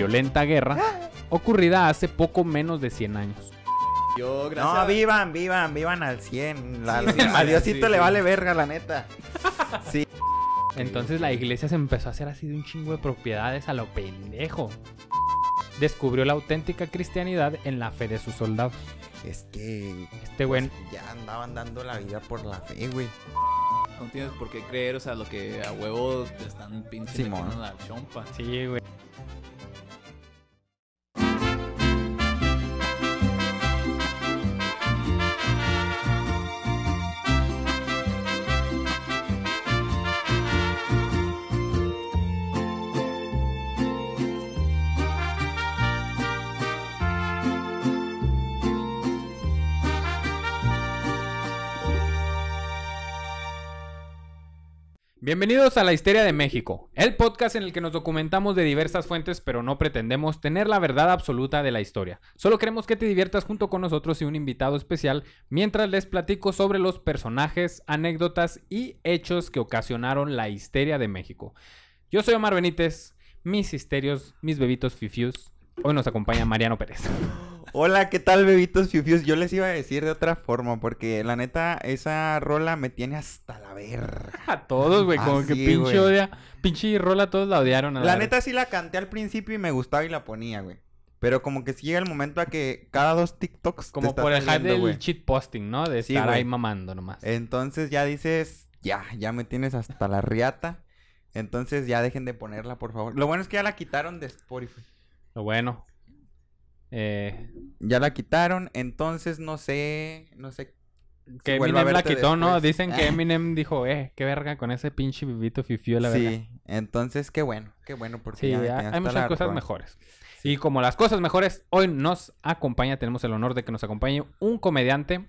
violenta guerra ocurrida hace poco menos de 100 años. Yo, gracias. No, vivan, vivan, vivan al 100. La, Sí, a Diosito sí, le sí. vale verga, la neta. Sí. Entonces la iglesia se empezó a hacer así de un chingo de propiedades a lo pendejo. Descubrió la auténtica cristianidad en la fe de sus soldados. Es que. Este güey pues, ya andaban dando la vida por la fe, güey. No tienes por qué creer, o sea, lo que a huevo te están pinche Simón. metiendo en la chompa. Sí, güey. Bienvenidos a La Histeria de México, el podcast en el que nos documentamos de diversas fuentes, pero no pretendemos tener la verdad absoluta de la historia. Solo queremos que te diviertas junto con nosotros y un invitado especial mientras les platico sobre los personajes, anécdotas y hechos que ocasionaron la histeria de México. Yo soy Omar Benítez, mis histerios, mis bebitos fifius. Hoy nos acompaña Mariano Pérez. Hola, ¿qué tal, bebitos fiufius? Yo les iba a decir de otra forma, porque la neta, esa rola me tiene hasta la verga. A todos, güey, como que pinche odia, pinche rola, todos la odiaron. a La neta sí la canté al principio y me gustaba y la ponía, güey. Pero como que sí llega el momento a que cada dos TikToks te Como está por el hype del cheat posting, ¿no? De Sí, estar güey. ahí mamando nomás. Entonces ya dices, ya, ya me tienes hasta la riata. Entonces ya dejen de ponerla, por favor. Lo bueno es que ya la quitaron de Spotify. Lo bueno. Eh, Ya la quitaron, entonces no sé, no sé. que si Eminem la quitó, ¿no? Dicen que Eminem dijo, eh, qué verga con ese pinche vivito fifiu, la verga. Sí, entonces qué bueno, qué bueno porque Sí, ya me hay- muchas cosas mejores. Y como las cosas mejores, hoy nos acompaña, tenemos el honor de que nos acompañe un comediante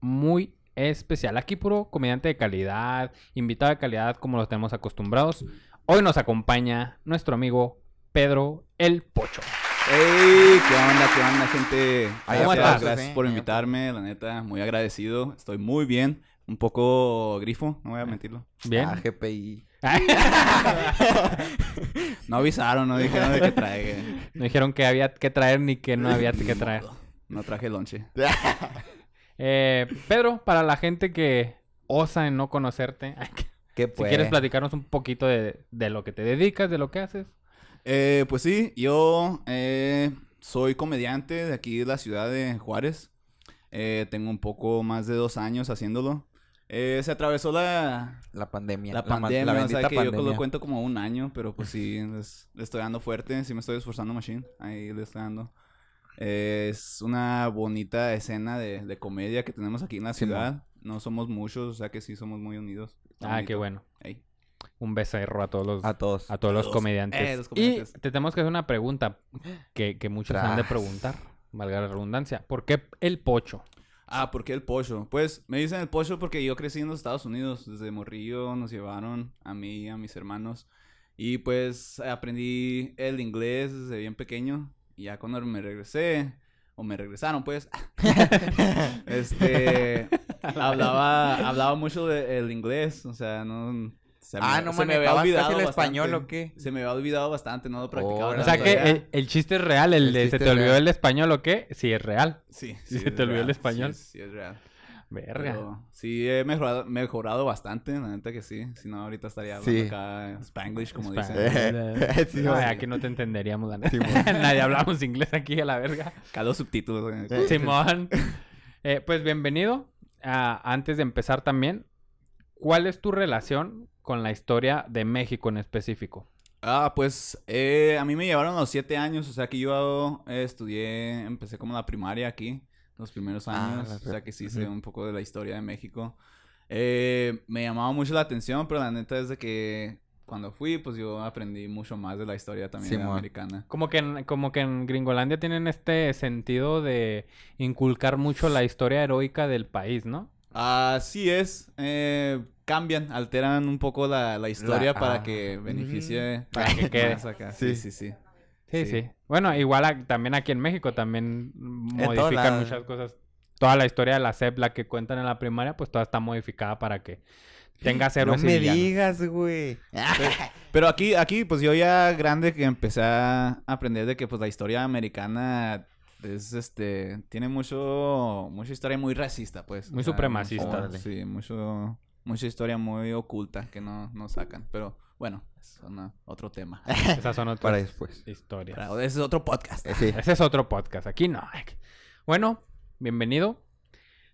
muy especial. Aquí puro comediante de calidad, invitado de calidad como los tenemos acostumbrados. Hoy nos acompaña nuestro amigo Pedro El Pocho. ¡Ey! ¿Qué onda? ¿Qué onda, gente? ¿Cómo Gracias, estás? gracias por invitarme, la neta, muy agradecido. Estoy muy bien. Un poco grifo, no voy a mentirlo. Bien. Ah, GPI. No avisaron, no dijeron de qué traiga. No dijeron que había que traer ni que no había que traer. No traje lonche. Eh, Pedro, para la gente que osa en no conocerte, ¿Qué si quieres platicarnos un poquito de, de lo que te dedicas, de lo que haces. Eh, pues sí, yo eh, soy comediante de aquí de la ciudad de Juárez. Eh, tengo un poco más de dos años haciéndolo. Eh, se atravesó la, La pandemia. la pandemia, o sea bendita que yo pandemia. lo cuento como un año, pero pues sí, les- estoy dando fuerte, sí me estoy esforzando machine, ahí le estoy dando. Eh, es una bonita escena de, de comedia que tenemos aquí en la ciudad. No somos muchos, o sea que sí somos muy unidos. Está Ah, qué bueno. Ey. Un becerro a todos los, A todos. a todos los Todos. comediantes. Eh, los comediantes. Y te tenemos que hacer una pregunta que, que muchos han de preguntar, valga la redundancia. ¿Por qué el pocho? Ah, ¿por qué el pollo? Pues me dicen el pollo porque yo crecí en los Estados Unidos. Desde morrillo nos llevaron a mí y a mis hermanos. Y pues aprendí el inglés desde bien pequeño. Y ya cuando me regresé, o me regresaron pues, este, hablaba, hablaba mucho del inglés. O sea, no... Se ah, no se me había olvidado el bastante. español o qué? Se me había olvidado bastante, no lo practicaba. Órale. O sea que el, el chiste es real, el, El de se te olvidó real. el español o qué, sí es real. Sí, se te olvidó el español. Sí, sí es real. Verga. Pero sí he mejorado, mejorado bastante, la neta que sí. Si no, ahorita estaría hablando Sí. acá en Spanglish, como Spanglish. dicen. Sí, No, sí. aquí no te entenderíamos, la neta. Nadie hablamos inglés aquí a la verga. Cada güey. Simón. Eh, pues bienvenido. Ah, antes de empezar también, ¿cuál es tu relación con la historia de México en específico? Ah, pues eh, a mí me llevaron a los siete años, o sea que yo eh, estudié, empecé como la primaria aquí, los primeros Ah, años, o sea que sí sé un poco de la historia de México. Eh, me llamaba mucho la atención, pero la neta es de que cuando fui, pues yo aprendí mucho más de la historia también americana. Como que, en, como que en Gringolandia tienen este sentido de inculcar mucho la historia heroica del país, ¿no? Así es. eh, cambian, alteran un poco la, la historia La- para ah, que beneficie mm, para que quede. acá. Sí, Sí. sí, sí. Sí, sí. Sí. Bueno, igual a- también aquí en México también modifican muchas cosas. Toda la historia de la SEP, la que cuentan en la primaria, pues toda está modificada para que tengas héroes No me villanos. digas, güey. Pero aquí, aquí, pues yo ya grande que empecé a aprender de que pues la historia americana es este tiene mucho mucha historia muy racista, pues. Muy O sea, supremacista. mucho- sí, mucho mucha historia muy oculta que no, no sacan, pero bueno, es una- otro tema. Esas son Para otras después. historias. Ese es otro podcast. Eh, sí. Ese es otro podcast. Aquí no. Bueno, bienvenido.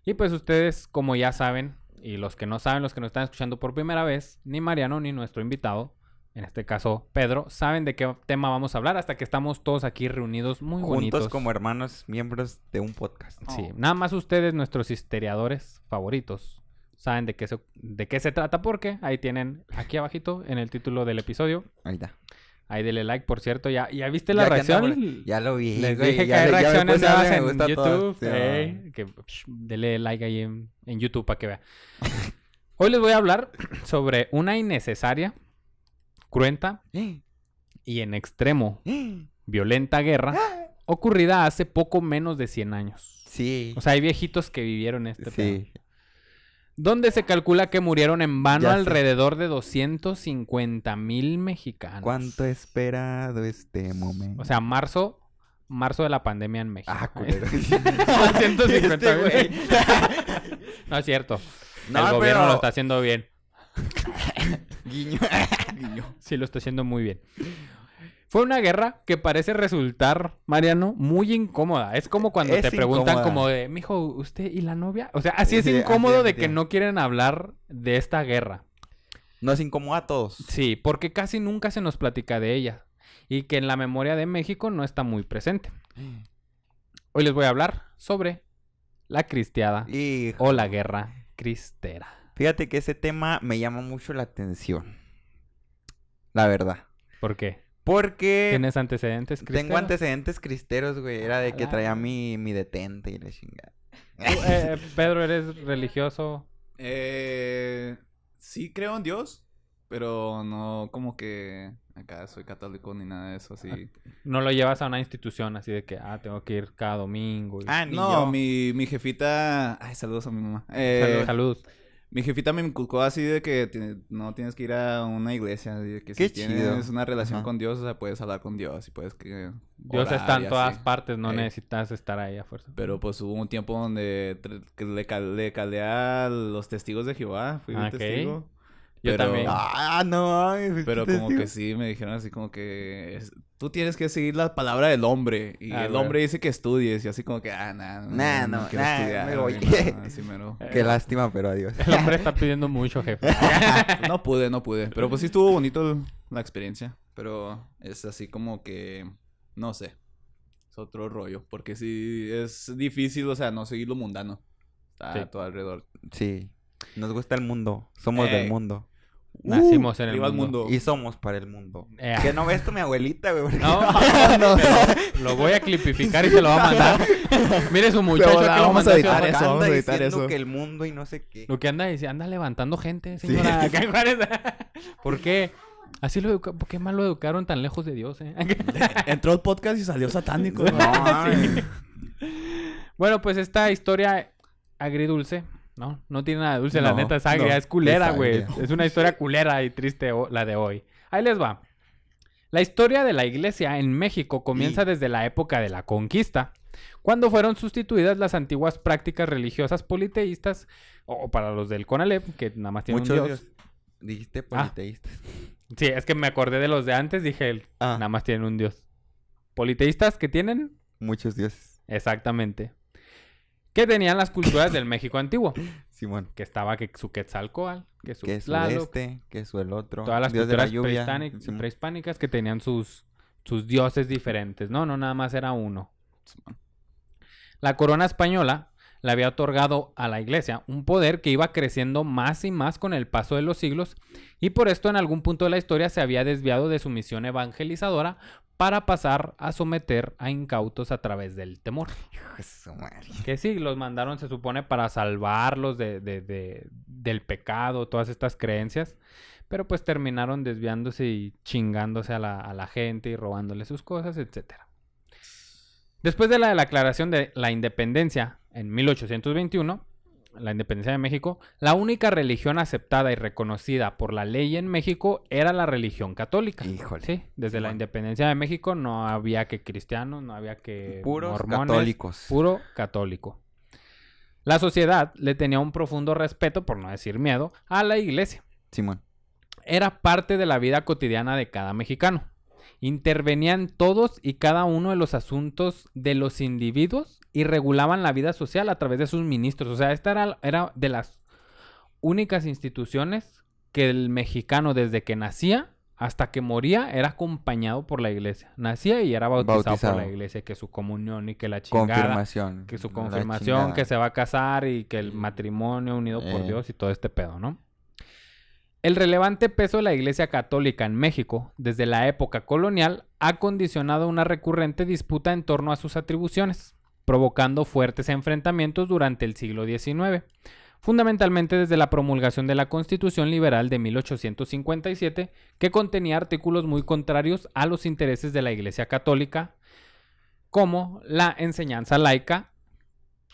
Y pues ustedes, como ya saben, y los que no saben, los que nos están escuchando por primera vez, ni Mariano ni nuestro invitado, en este caso Pedro, saben de qué tema vamos a hablar hasta que estamos todos aquí reunidos muy Juntos bonitos. como hermanos, miembros de un podcast. Sí, Oh. nada más ustedes, nuestros historiadores favoritos, saben de qué se, de qué se trata porque ahí tienen aquí abajito en el título del episodio. Ahí está. Ahí dele like, por cierto. ¿Ya, ya viste la Ya reacción? andamos- Ya lo vi. Les güey, dije que hay le- reacciones nuevas en todo. YouTube. Sí, ey, que psh, dele like ahí en, en YouTube para que vea. Hoy les voy a hablar sobre una innecesaria, cruenta y en extremo violenta guerra ocurrida hace poco menos de 100 años. Sí. O sea, hay viejitos que vivieron este pedo. sí. Donde se calcula que murieron en vano Ya sé. alrededor de 250 mil mexicanos. ¿Cuánto he esperado este momento? O sea, marzo, marzo de la pandemia en México. Ah, culero. 250 Este mil. güey. No es cierto. No, el gobierno pero- lo está haciendo bien. Guiño. Sí, lo está haciendo muy bien. Fue una guerra que parece resultar, Mariano, muy incómoda. Es como cuando Es te preguntan incómoda. como de, mijo, ¿usted y la novia? O sea, así es incómodo de que no quieren hablar de esta guerra. Nos incomoda a todos. Sí, porque casi nunca se nos platica de ella. Y que en la memoria de México no está muy presente. Hoy les voy a hablar sobre la cristiada o la guerra cristera. fíjate que ese tema me llama mucho la atención. La verdad. ¿Por qué? Porque ¿Tienes antecedentes tengo cristeros? antecedentes cristeros, güey. Era de que Ah. traía mi, mi detente y la chingada. Tú, eh, Pedro, ¿eres religioso? Eh, sí creo en Dios, pero no como que acá soy católico ni nada de eso así. No lo llevas a una institución así de que, ah, tengo que ir cada domingo. y- Ah, ni No, yo. mi, mi jefita... Ay, saludos a mi mamá. Salud, Eh, salud. Mi jefita me inculcó así de que tiene- no tienes que ir a una iglesia, de que Qué si chido. tienes una relación Ajá. con Dios, o sea, puedes hablar con Dios y puedes que Dios orar está en todas partes, no Ey. necesitas estar ahí a fuerza. Pero pues hubo un tiempo donde le, cal- le calé a los testigos de Jehová, fui un Ok. testigo. Yo pero- también. Ah, no. Pero ¿fuiste como que sí, me dijeron así como que es- tú tienes que seguir la palabra del hombre. Y Ah, el hombre dice que estudies. Y así como que, ah, nah, no, Nah, no, no, quiero nah, estudiar. me voy. no, así mero. Qué lástima, pero adiós. El hombre está pidiendo mucho, jefe. No pude, no pude. Pero pues sí estuvo bonito el- la experiencia. Pero es así como que, no sé. Es otro rollo. Porque sí es difícil, o sea, no seguir lo mundano. Está Sí. todo alrededor. Sí. Nos gusta el mundo. Somos del mundo. Nacimos en el mundo. Y somos para el mundo. Eh. Que no ves tú mi abuelita, güey. porque- No, pero lo voy a clipificar y se lo va a mandar. Mire su muchacho Pero que lo vamos a editar eso, vamos anda a editar diciendo eso. que el mundo y no sé qué. Lo que anda diciendo, anda levantando gente, Sí. señora. ¿Qué Juárez? ¿Por qué? Así lo educa... ¿Por qué mal lo educaron tan lejos de Dios, eh? Entró el podcast y salió satánico. No. Bueno, pues esta historia agridulce, ¿no? No tiene nada de dulce, la neta es agria, no, es culera, güey. Es una historia culera y triste la de hoy. Ahí les va. La historia de la iglesia en México comienza desde la época de la conquista, cuando fueron sustituidas las antiguas prácticas religiosas politeístas, o para los del Conalep, que nada más tienen Muchos un dios. dios. Dijiste Ah. politeístas. Sí, es que me acordé de los de antes, dije, Ah. nada más tienen un dios. Politeístas que tienen Muchos dioses. Exactamente. ¿Qué tenían las culturas del México antiguo? Simón. Que estaba que su Quetzalcoatl, que su Que Tlaloc, este, que es el otro. todas las Dios de la culturas Simón. prehispánicas que tenían sus, sus dioses diferentes. No, no, nada más era uno. La corona española le había otorgado a la iglesia un poder que iba creciendo más y más con el paso de los siglos y por esto en algún punto de la historia se había desviado de su misión evangelizadora para pasar a someter a incautos a través del temor. Que sí, los mandaron, se supone, para salvarlos de, de- de- del pecado, todas estas creencias. Pero pues terminaron desviándose y chingándose a la, a la gente y robándole sus cosas, etc. Después de la declaración de la independencia en 1821, la independencia de México, la única religión aceptada y reconocida por la ley en México era la religión católica. Híjole. Sí, desde la independencia de México no había que cristianos, no había que Puros mormones, católicos. puro católico. La sociedad le tenía un profundo respeto, por no decir miedo, a la iglesia. Simón. Era parte de la vida cotidiana de cada mexicano. Intervenían todos y cada uno de los asuntos de los individuos y regulaban la vida social a través de sus ministros. O sea, esta era, era de las únicas instituciones que el mexicano desde que nacía hasta que moría era acompañado por la iglesia. Nacía y era bautizado, Bautizado. por la iglesia, que su comunión y que la chingada, Confirmación. que su confirmación, que se va a casar y que el matrimonio unido por Eh. Dios y todo este pedo, ¿no? El relevante peso de la Iglesia Católica en México desde la época colonial ha condicionado una recurrente disputa en torno a sus atribuciones, provocando fuertes enfrentamientos durante el siglo XIX, fundamentalmente desde la promulgación de la Constitución Liberal de 1857, que contenía artículos muy contrarios a los intereses de la Iglesia Católica, como la enseñanza laica.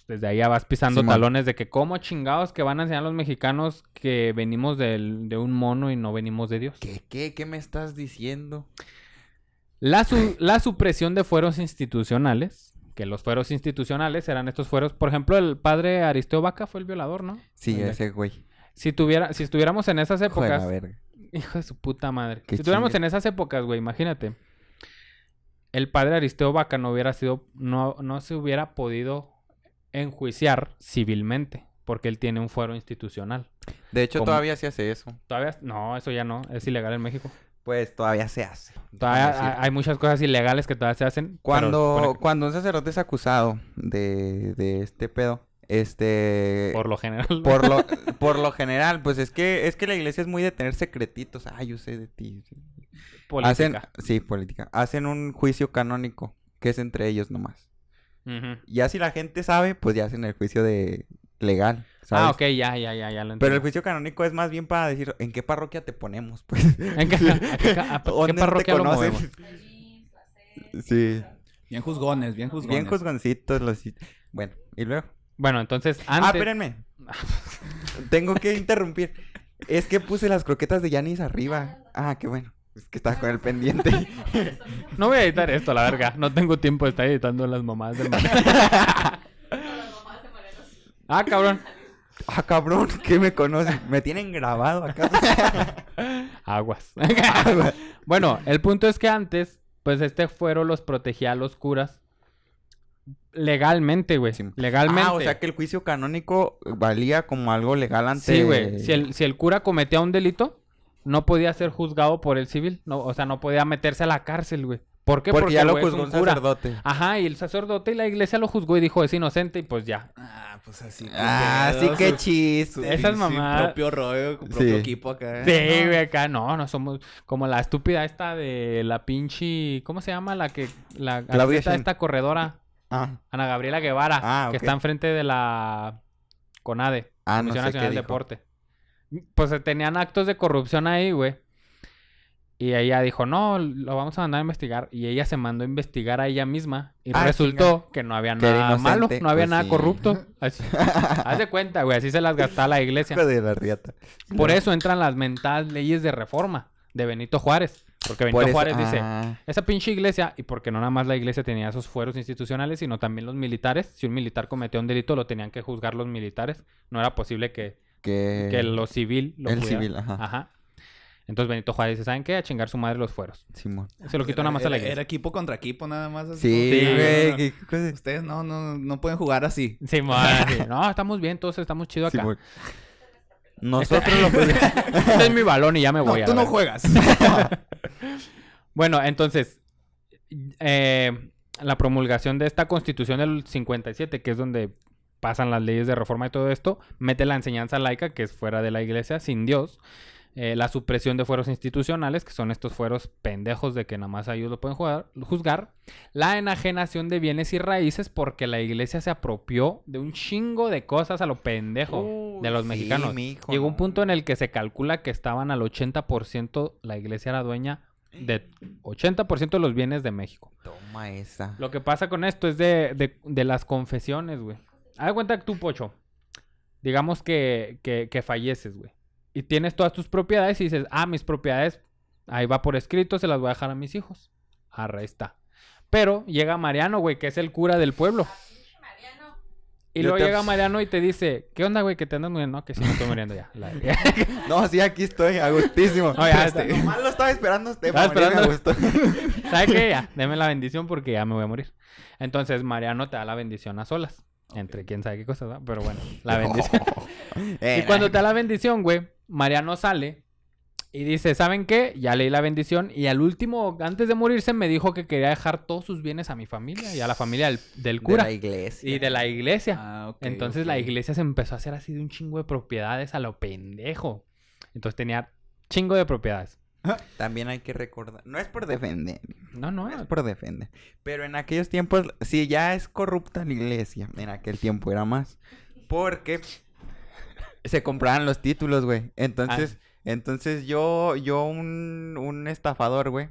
Desde ahí ya vas pisando talones de que como chingados que van a enseñar los mexicanos que venimos del- de un mono y no venimos de Dios. ¿Qué, qué, qué me estás diciendo? La, su- la supresión de fueros institucionales, que los fueros institucionales eran estos fueros, por ejemplo, el padre Aristeo Vaca fue el violador, ¿no? Sí, El ese güey. Si tuviera, si estuviéramos en esas épocas, hijo de su puta madre. Qué si estuviéramos en esas épocas, güey, imagínate. El padre Aristeo Vaca no hubiera sido, no, no se hubiera podido enjuiciar civilmente, porque él tiene un fuero institucional. De hecho, ¿Cómo? todavía se hace eso. Todavía, no, eso ya no, es ilegal en México. Pues todavía se hace. Todavía hay, muchas cosas ilegales que todavía se hacen. Cuando, cuando un sacerdote es acusado de, de este pedo, este... por lo general. por lo, por lo general, pues es que, es que la iglesia es muy de tener secretitos. Ah, yo sé de ti. política. Hacen, sí, política. Hacen un juicio canónico, que es entre ellos nomás. Ujú. Ya si la gente sabe, pues ya hacen el juicio de legal, ¿sabes? Ah, ok, ya, ya, ya, ya lo Pero el entiendo. juicio canónico es más bien para decir en qué parroquia te ponemos, pues. ¿En qué, a qué, ca- a qué ¿Dónde te parroquia lo movemos? Sí. Bien juzgones, bien juzgones. Bien juzgoncitos los... Bueno, y luego. Bueno, entonces Ah, antes... espérenme. Tengo que interrumpir. Es que puse las croquetas de Yanis arriba. Ah, qué bueno. Es que estaba con el pendiente. No voy a editar esto, la verga. No tengo tiempo de estar editando las mamás del. Ah, cabrón. Ah, cabrón, ¿qué me conocen? Me tienen grabado acá. Aguas. bueno, el punto es que antes, pues este fuero los protegía a los curas legalmente, güey. Legalmente. Ah, o sea que el juicio canónico valía como algo legal ante... Sí, güey. Si el, si el cura cometía un delito, no podía ser juzgado por el civil. No, o sea, no podía meterse a la cárcel, güey. ¿Por qué? Porque, ya el lo juzgó un un cura. sacerdote. Ajá, y el sacerdote y la iglesia lo juzgó y dijo es inocente y pues ya. Ah, pues así. Ah, sí, qué chiste. Esas Su mamadas- propio rollo, con propio Sí. equipo acá. Sí, güey, acá no, no somos como la estúpida esta de la pinche, ¿cómo se llama? La que, la atleta esta corredora, Ah, Ana Gabriela Guevara, Ah, que está enfrente de la CONADE, ah no Comisión sé Nacional qué del dijo. Deporte. Pues eh, tenían actos de corrupción ahí, güey. Y ella dijo, no, lo vamos a mandar a investigar. Y ella se mandó a investigar a ella misma. Y Ah, resultó que no había nada malo, no había pues nada sí. corrupto. Así- Haz de cuenta, güey, así se las gastaba la iglesia. De la riata. Por eso entran las mentadas leyes de reforma de Benito Juárez. Porque Benito Por eso- Juárez dice, esa pinche iglesia, y porque no nada más la iglesia tenía esos fueros institucionales, sino también los militares. Si un militar cometía un delito, lo tenían que juzgar los militares. No era posible que, que... que lo civil lo el pudiera- civil, ajá. Entonces Benito Juárez dice, ¿saben qué? A chingar su madre los fueros. Simón. Se lo quitó nada más a la iglesia. Era equipo contra equipo nada más. así Sí, güey. No, cosa- Ustedes no, no, no pueden jugar así. Sí, madre, sí. No, estamos bien, todos estamos chidos acá. Simón. Nosotros lo podemos... Este es mi balón y ya me No, voy. a tú no juegas. Bueno, entonces, eh, la promulgación de esta constitución del 57, que es donde pasan las leyes de reforma y todo esto, mete la enseñanza laica, que es fuera de la iglesia, sin Dios, eh, la supresión de fueros institucionales, que son estos fueros pendejos de que nada más ellos lo pueden jugar- juzgar, la enajenación de bienes y raíces, porque la iglesia se apropió de un chingo de cosas a lo pendejo de los mexicanos. mijo, Llegó un punto en el que se calcula que estaban al 80%, la iglesia era dueña de 80% de los bienes de México. Toma esa. Lo que pasa con esto es de, de, de las confesiones, güey. Haz cuenta que tú, Pocho. digamos que, que, que falleces, güey. Y tienes todas tus propiedades y dices, ah, mis propiedades, ahí va por escrito, se las voy a dejar a mis hijos. Arre, ahí está. Pero llega Mariano, güey, que es el cura del pueblo. Y Yo luego te- llega Mariano y te dice, ¿qué onda, güey? Que te andas muriendo. No, que sí, me estoy muriendo ya. La- No, sí, aquí estoy, a gustísimo. No, ya está. Nomás lo estaba esperando usted. Estaba esperando. ¿Sabes qué? Ya, deme la bendición porque ya me voy a morir. Entonces Mariano te da la bendición a solas. Entre quién sabe qué cosas, ¿verdad? Pero bueno, la bendición. Eh, y cuando te da la bendición, güey, Mariano sale y dice, ¿saben qué? Ya leí la bendición y al último, antes de morirse, me dijo que quería dejar todos sus bienes a mi familia y a la familia del, del De cura la iglesia. y de la iglesia. Ah, Entonces la iglesia se empezó a hacer así de un chingo de propiedades a lo pendejo. Entonces tenía chingo de propiedades. También hay que recordar. No es por defender. No, no, No es por defender. Pero en aquellos tiempos, si ya es corrupta la iglesia, en aquel tiempo era más. Porque se compraban los títulos, güey. Entonces, entonces yo, yo un, un estafador, güey.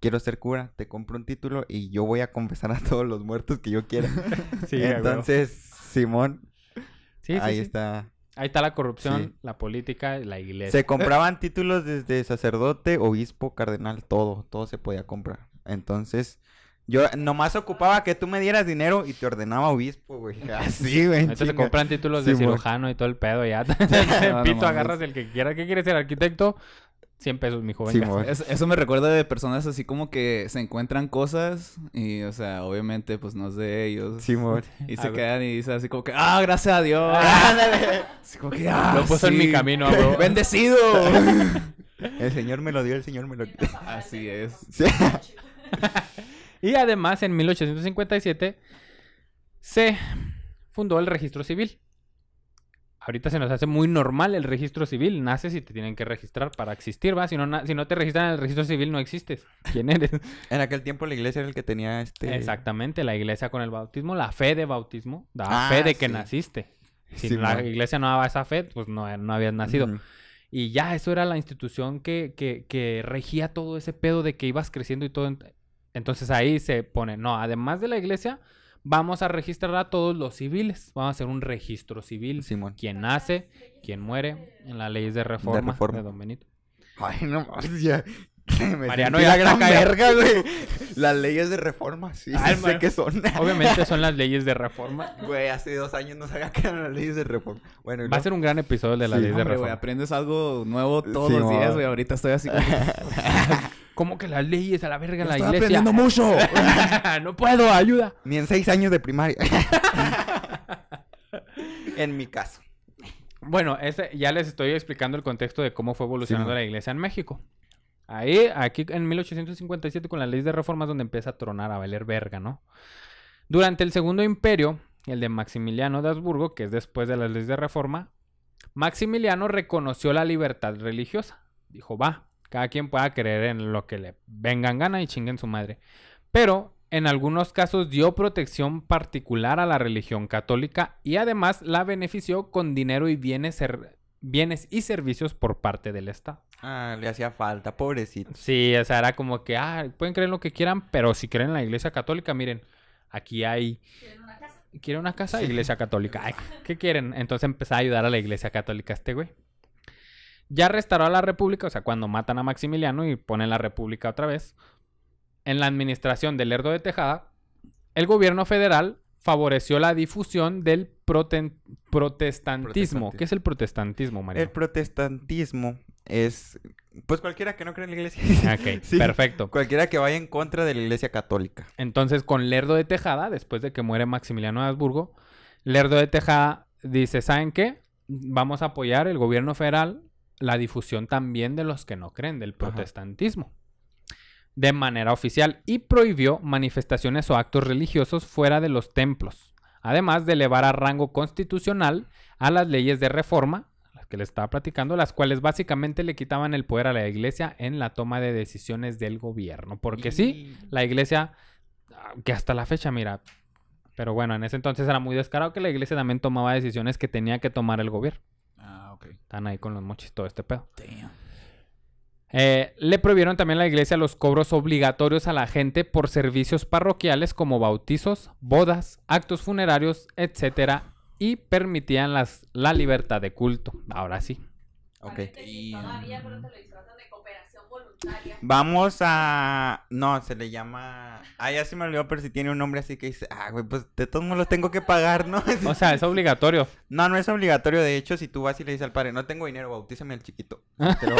Quiero ser cura, te compro un título y yo voy a confesar a todos los muertos que yo quiera. Sí. Entonces, Simón, Sí, sí, ahí sí. está. Ahí está la corrupción, la política la iglesia. Se compraban títulos desde sacerdote, obispo, cardenal, todo, todo se podía comprar. Entonces, yo nomás ocupaba que tú me dieras dinero y te ordenaba obispo, güey. Así, güey. Ahorita se compran títulos de cirujano y todo el pedo ya. no Pito, agarras el que quieras. ¿Qué quieres ser? ¿Arquitecto? 100 pesos, mi joven. Simón. Es- eso me recuerda de personas así como que se encuentran cosas y, o sea, obviamente, pues no es de ellos. Simón. Y A se ver. quedan y dicen así como que, ah, gracias a Dios. Ándale. Así como que, ah, Lo puso en sí. mi camino, bro. Bendecido. El señor me lo dio, el señor me lo dio. así es. Y además, en 1857 se fundó el registro civil. Ahorita se nos hace muy normal el registro civil. Naces y te tienen que registrar para existir, ¿va? Si no, si no te registran en el registro civil, no existes. ¿Quién eres? En aquel tiempo la iglesia era el que tenía este... Exactamente, la iglesia con el bautismo, la fe de bautismo, da Ah, fe de que sí. naciste. Si la iglesia no daba esa fe, pues no, no habías nacido. Y ya, eso era la institución que, que, que regía todo ese pedo de que ibas creciendo y todo. Entonces ahí se pone, no, además de la iglesia, vamos a registrar a todos los civiles. Vamos a hacer un registro civil. Simón. Quién nace, quién muere, en las leyes de reforma de, reforma. Don Benito. Ay, no ya. Me Mariano ya la gran verga, güey. Las leyes de reforma, sí, Ay, sí sé qué son. Obviamente son las leyes de reforma. Güey, hace dos años no sabía que eran las leyes de reforma. Bueno, Va a luego- ser un gran episodio de las Sí. leyes de Hombre, güey, reforma. aprendes algo nuevo todos Sí, los días, güey. Ahorita estoy así. ¿Cómo que las leyes a la verga en la Estoy iglesia? aprendiendo mucho. no puedo, ayuda. Ni en seis años de primaria. en mi caso. Bueno, ya les estoy explicando el contexto de cómo fue evolucionando la iglesia en México. Ahí, aquí en 1857 con las leyes de reforma es donde empieza a tronar, a valer verga, ¿no? Durante el Segundo Imperio, el de Maximiliano de Habsburgo, que es después de las leyes de reforma, Maximiliano reconoció la libertad religiosa. Dijo, va, cada quien pueda creer en lo que le vengan gana y chinguen su madre. Pero en algunos casos dio protección particular a la religión católica y además la benefició con dinero y bienes, ser- bienes y servicios por parte del Estado. Ah, le hacía falta, pobrecito. Sí, o sea, era como que, ah, pueden creer lo que quieran, pero si creen en la iglesia católica, miren, aquí hay... ¿Quiere una casa? Iglesia católica. Ay, ¿Qué quieren? Entonces empezó a ayudar a la iglesia católica este güey. Ya restauró a la república, o sea, cuando matan a Maximiliano y ponen la república otra vez, en la administración de Lerdo de Tejada, el gobierno federal favoreció la difusión del protestantismo. Protestantismo. ¿Qué es el protestantismo, María? El protestantismo es... Pues cualquiera que no cree en la iglesia. Ok, Sí. perfecto. Cualquiera que vaya en contra de la iglesia católica. Entonces, con Lerdo de Tejada, después de que muere Maximiliano de Habsburgo, Lerdo de Tejada dice, ¿saben qué? Vamos a apoyar el gobierno federal la difusión también de los que no creen del Ajá. protestantismo de manera oficial y prohibió manifestaciones o actos religiosos fuera de los templos, además de elevar a rango constitucional a las leyes de reforma, las que les estaba platicando, las cuales básicamente le quitaban el poder a la iglesia en la toma de decisiones del gobierno, porque sí, la iglesia, que hasta la fecha, mira, pero bueno, en ese entonces era muy descarado que la iglesia también tomaba decisiones que tenía que tomar el gobierno. Ok. Están ahí con los mochis todo este pedo. Damn. Eh, le prohibieron también a la iglesia los cobros obligatorios a la gente por servicios parroquiales como bautizos, bodas, actos funerarios, etcétera, y permitían las, la libertad de culto. Ahora sí. Ok. Que Todavía, pero te lo disfrazan de. Vamos a. No, se le llama. Ah, ya se me olvidó, pero si tiene un nombre así que dice. Ah, güey, pues de todos modos los tengo que pagar, ¿no? O sea, es obligatorio. No, no es obligatorio. De hecho, si tú vas y le dices al padre, no tengo dinero, bautízame al chiquito. Te lo.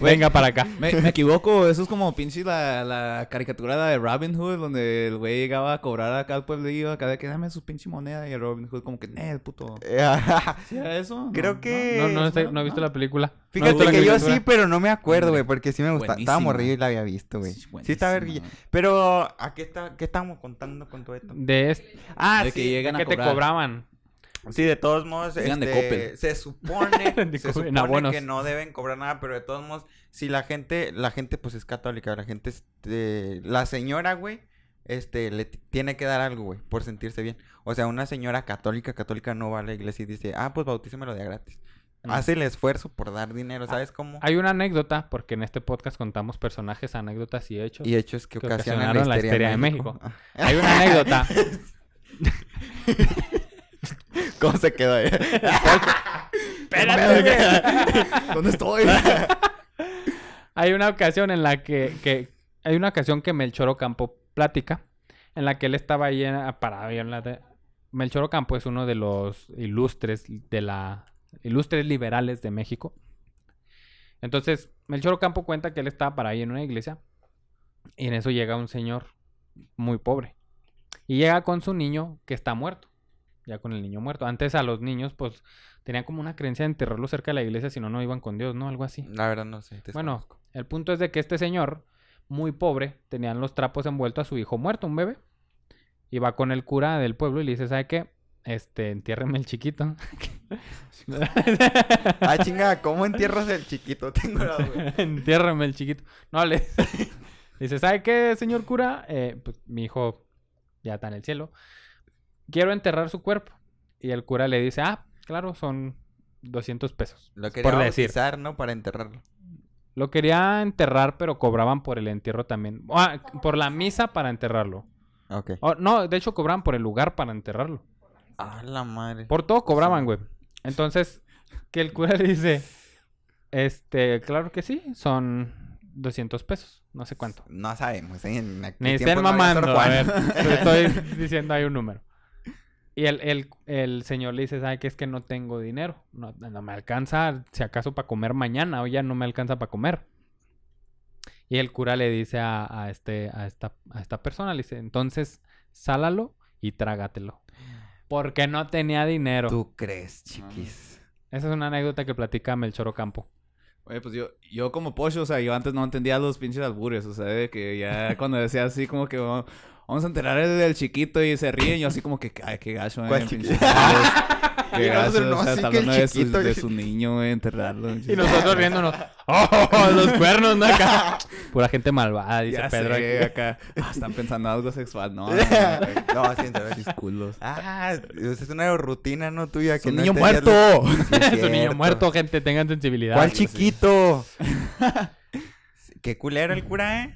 Venga para acá. Me, me equivoco, eso es como pinche la, la caricatura de Robin Hood, donde el güey llegaba a cobrar acá al pueblo acá de que dame su pinche moneda y el Robin Hood como que, el puto. Eh, ¿Sí era eso? Creo No, que- No, no, no he visto la película. Fíjate que yo sí, pero no me acuerdo, güey, porque sí me gusta. Estaba Buenísima. morrido y la había visto, güey. Sí, Sí, está verguilla. Pero, ¿a qué, está, qué estábamos contando con todo esto? De este, Ah, De sí. que llegan que a te cobrar. cobraban. Sí, de todos modos, de este, Coppel. se supone, De se supone que no deben cobrar nada, pero de todos modos, si la gente, la gente pues es católica, la gente, este, la señora, güey, este, le tiene que dar algo, güey, por sentirse bien. O sea, una señora católica, católica no va a la iglesia y dice, ah, pues bautícemelo de gratis. Hace el esfuerzo por dar dinero, ¿sabes cómo? Hay una anécdota, porque en este podcast contamos personajes, anécdotas y hechos. Y hechos que, que ocasionaron la histeria, de México. Hay una anécdota. ¿Cómo se quedó ahí? ¿Dónde estoy? Hay una ocasión en la que, que- hay una ocasión que Melchor Ocampo platica, en la que él estaba ahí en- parado en la de- Melchor Ocampo es uno de los ilustres de la ilustres liberales de México. Entonces, Melchor Ocampo cuenta que él estaba para ahí en una iglesia y en eso llega un señor muy pobre y llega con su niño que está muerto, ya con el niño muerto. Antes a los niños pues tenían como una creencia de enterrarlo cerca de la iglesia, si no no iban con Dios, ¿no? Algo así. La verdad no sé. Bueno, el punto es de que este señor, muy pobre, tenían los trapos envueltos a su hijo muerto, un bebé. Y va con el cura del pueblo y le dice, ¿sabe qué? Este, entiérreme el chiquito. Ah, chinga, ¿cómo entierras el chiquito? Tengo la duda. entiérreme el chiquito. No, le dice, ¿sabe qué, señor cura? Eh, pues mi hijo ya está en el cielo. Quiero enterrar su cuerpo. Y el cura le dice, ah, claro, son 200 pesos. Lo quería Por decir. ¿no? Para enterrarlo. Lo quería enterrar, pero cobraban por el entierro también. Ah, por la misa para enterrarlo. Ok. Oh, no, de hecho cobraban por el lugar para enterrarlo. Ah, la madre. Por todo cobraban, güey. Entonces, que el cura le dice, este, claro que sí, son 200 pesos, no sé cuánto. No sabemos, ¿eh? En aquel Ni estén no mamando, a ver, te estoy diciendo ahí un número. Y el, el, el señor le dice, ¿sabe qué? Es que no tengo dinero, no, no me alcanza, si acaso para comer mañana, o ya no me alcanza para comer. Y el cura le dice a, a este, a, esta, a esta persona, le dice, entonces, sálalo y trágatelo. Porque no tenía dinero. ¿Tú crees, chiquis? Esa es una anécdota que platica Melchor Ocampo. Oye, pues yo, yo como pollo, o sea, yo antes no entendía los pinches albures, o sea, de que ya cuando decía así como que "Oh, vamos a enterar el del chiquito y se ríen, yo así como que, ay, qué gacho, ¿Cuál eh, chiquito? Qué gacho, no, o sea, sí está hablando de su, chiquito. de su niño, güey, enterrarlo. Y nosotros riéndonos. ¡Oh! Los cuernos, ¿no? Acá. Pura gente malvada, dice Ya Pedro. sé, aquí. acá. Ah, están pensando algo sexual, no. no, no. No, culos. Ah, esa es una rutina, ¿no? Tuya. Es que un no niño muerto. lo- Sí, Es un niño muerto, gente, tengan sensibilidad. ¿Cuál Sí, sí. chiquito? Qué culero el cura, ¿eh?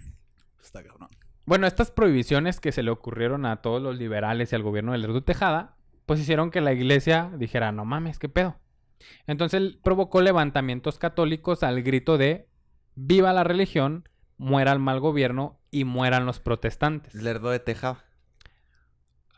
Está cabrón. Bueno, estas prohibiciones que se le ocurrieron a todos los liberales y al gobierno de Lerdo Tejada, pues hicieron que la iglesia dijera, no mames, qué pedo. Entonces provocó levantamientos católicos al grito de viva la religión, muera el mal gobierno y mueran los protestantes. Lerdo de Tejada.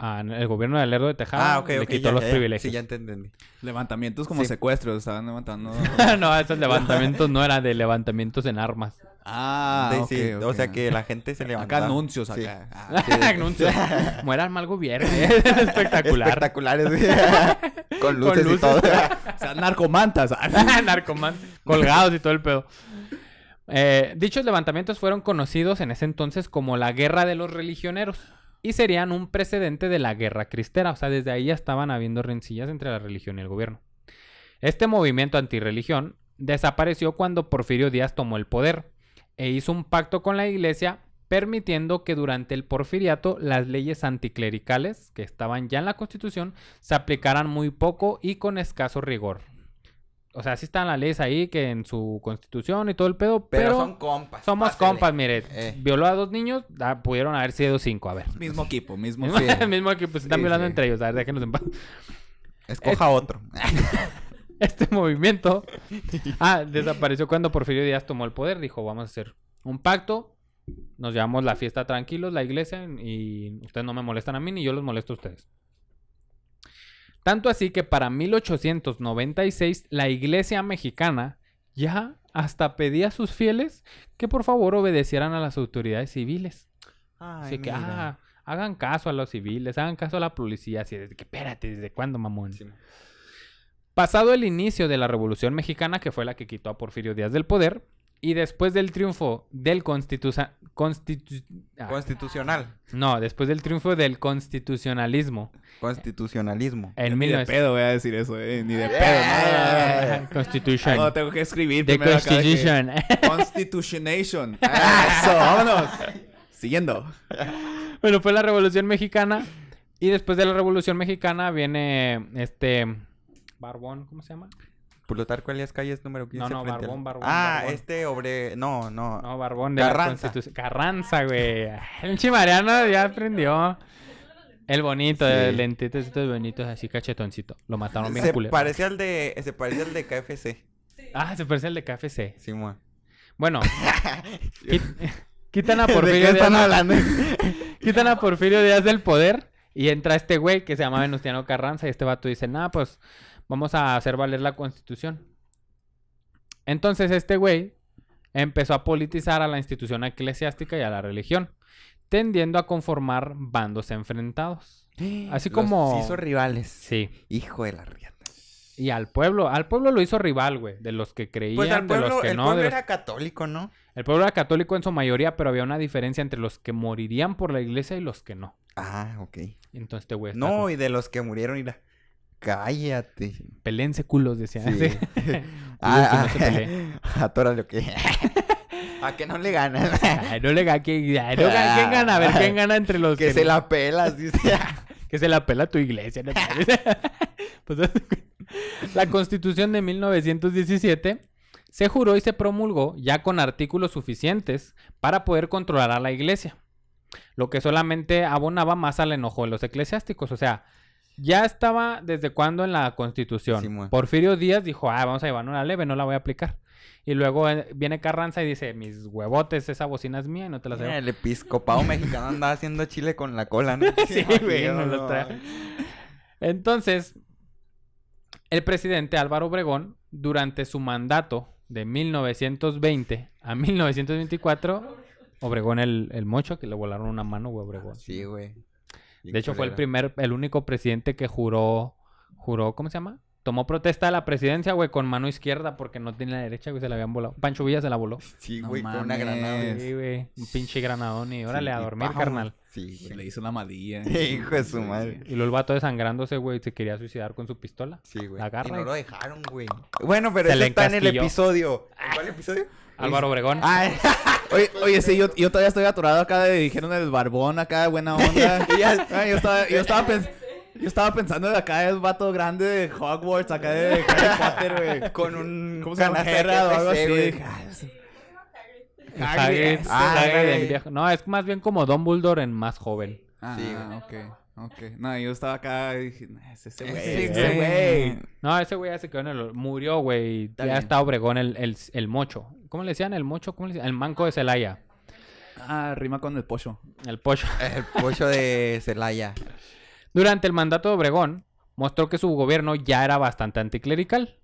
Ah, el gobierno de Lerdo de Tejada Ah, le quitó ya, los ya, privilegios. Sí, ya entendí. Levantamientos como Sí. secuestros, estaban levantando. no, esos levantamientos no eran de levantamientos en armas. Ah, Sí, O sea que la gente se levantaba. Acá anuncios, Sí. acá. Ah, Sí. Anuncios. Muera el mal gobierno. Es espectacular. Espectaculares. Con luces, luces. y todo. o sea, narcomantas. ah. Narcoman. Colgados y todo el pedo. Eh, dichos levantamientos fueron conocidos en ese entonces como la Guerra de los Religioneros y serían un precedente de la Guerra Cristera. O sea, desde ahí ya estaban habiendo rencillas entre la religión y el gobierno. Este movimiento antirreligión desapareció cuando Porfirio Díaz tomó el poder e hizo un pacto con la iglesia permitiendo que durante el porfiriato las leyes anticlericales que estaban ya en la constitución se aplicaran muy poco y con escaso rigor. O sea, sí están las leyes ahí que en su constitución y todo el pedo, Pero, pero, son compas. somos compas, mire. Eh. Violó a dos niños, pudieron haber sido cinco, a ver. Mismo equipo, mismo Mismo, Sí. mismo equipo, se están Sí, violando sí. entre ellos, a ver, déjenos en paz. Escoja otro. Este movimiento ah, desapareció cuando Porfirio Díaz tomó el poder. Dijo, vamos a hacer un pacto. Nos llevamos la fiesta tranquilos, la iglesia, y ustedes no me molestan a mí ni yo los molesto a ustedes. Tanto así que para 1896 la iglesia mexicana ya hasta pedía a sus fieles que por favor obedecieran a las autoridades civiles. Ay, Así que, ah, hagan caso a los civiles, hagan caso a la policía. Así de que, espérate, ¿desde cuándo, mamón? Sí. Pasado el inicio de la Revolución Mexicana, que fue la que quitó a Porfirio Díaz del poder, y después del triunfo del constitu- ah, Constitucional. No, después del triunfo del constitucionalismo. Constitucionalismo. En Ni de 1900 pedo voy a decir eso, eh. Ni de Eh. pedo. nada. Constitution. No, tengo que escribir The primero de que- Constitution. Constitutionation. Eso, vámonos. Siguiendo. bueno, fue la Revolución Mexicana. Y después de la Revolución Mexicana viene este... Barbón, ¿cómo se llama? Plutarco Elías Calles número 15. no, frente al- Barbón, Barbón, Ah, Barbón. este obre... No, no. No, Barbón de Carranza. la Constitución. Carranza, güey. El chimariano ya aprendió. El bonito, Sí. el lentitos estos bonitos, así cachetoncito. Lo mataron bien Se culero. parece al de... Se parece al de KFC. Ah, se parece al de KFC. Simón. Bueno, quit- quitan a ¿De Porfirio qué están Díaz. hablando? Quitan a Porfirio Díaz del poder y entra este güey que se llama Venustiano Carranza y este vato dice, nada, pues vamos a hacer valer la constitución. Entonces este güey empezó a politizar a la institución eclesiástica y a la religión, tendiendo a conformar bandos enfrentados. Así Los como- hizo rivales. Sí. Hijo de la riata. Y al pueblo, al pueblo lo hizo rival, güey, de los que creían, Pues al de pueblo, los que el no. pueblo de los- era católico, ¿no? El pueblo era católico en su mayoría, pero había una diferencia entre los que morirían por la iglesia y los que no. Ah, ok. Entonces este güey No, y de los que murieron, mira. Cállate. pelense culos, decía. Sí. Sí. Ah, no ah, atórale, ok. ¿A que no le ganan? Ay, no le gana. ¿quién, no gana- ¿Quién gana? A ver, ¿quién gana entre los que se la pelas, dice. que se la pela tu iglesia? ¿no? Pues, la constitución de 1917 se juró y se promulgó ya con artículos suficientes para poder controlar a la iglesia. Lo que solamente abonaba más al enojo de los eclesiásticos. O sea, ya estaba desde cuando en la constitución. Simón. Porfirio Díaz dijo, ah, vamos a llevar una leve, no la voy a aplicar. Y luego eh, viene Carranza y dice, mis huevotes, esa bocina es mía y no te la llevo. El episcopado mexicano andaba haciendo chile con la cola, ¿no? Sí, güey, no lo trae. Entonces, el presidente Álvaro Obregón, durante su mandato de 1920 a 1924, Obregón el, el mocho, que le volaron una mano, güey, Obregón. Sí, güey. De hecho, fue el primer, el único presidente que juró, juró, ¿cómo se llama? Tomó protesta de la presidencia, güey, con mano izquierda porque no tenía la derecha, güey, se la habían volado. Pancho Villa se la voló. Sí, No güey, con una granada. Sí, güey, un pinche granadón y órale Sí, a dormir, pam. carnal. Sí, Le güey. hizo la malilla. Hijo de su madre. Y luego el vato desangrándose, güey, se quería suicidar con su pistola. Sí, güey. La agarra Y no lo dejaron, güey. Bueno, pero eso le está en el episodio. ¿En cuál episodio? Álvaro Obregón. Ah, Oye, oye, sí, yo, yo todavía estoy atorado acá de dijeron el barbón acá, buena onda. Yo estaba, yo estaba pens- yo estaba pensando de acá el vato grande de Hogwarts, acá de Harry Potter, güey. con un ¿Cómo se llama? o algo así. "Ah, es- Hagrid, Hagrid, ah, Hagrid viejo. No, es más bien como Dumbledore en más joven. Ah, Sí, ok, ok. No, yo estaba acá y dije, "Nah, es ese güey, Ese es ese güey. No, ese güey ya se quedó en el... Murió, güey. Ya bien. está Obregón el, el, el mocho. ¿Cómo le decían? El mocho, ¿cómo le decían? El manco de Celaya. Ah, rima con el pollo. El pocho. El pollo de Celaya. Durante el mandato de Obregón, mostró que su gobierno ya era bastante anticlerical.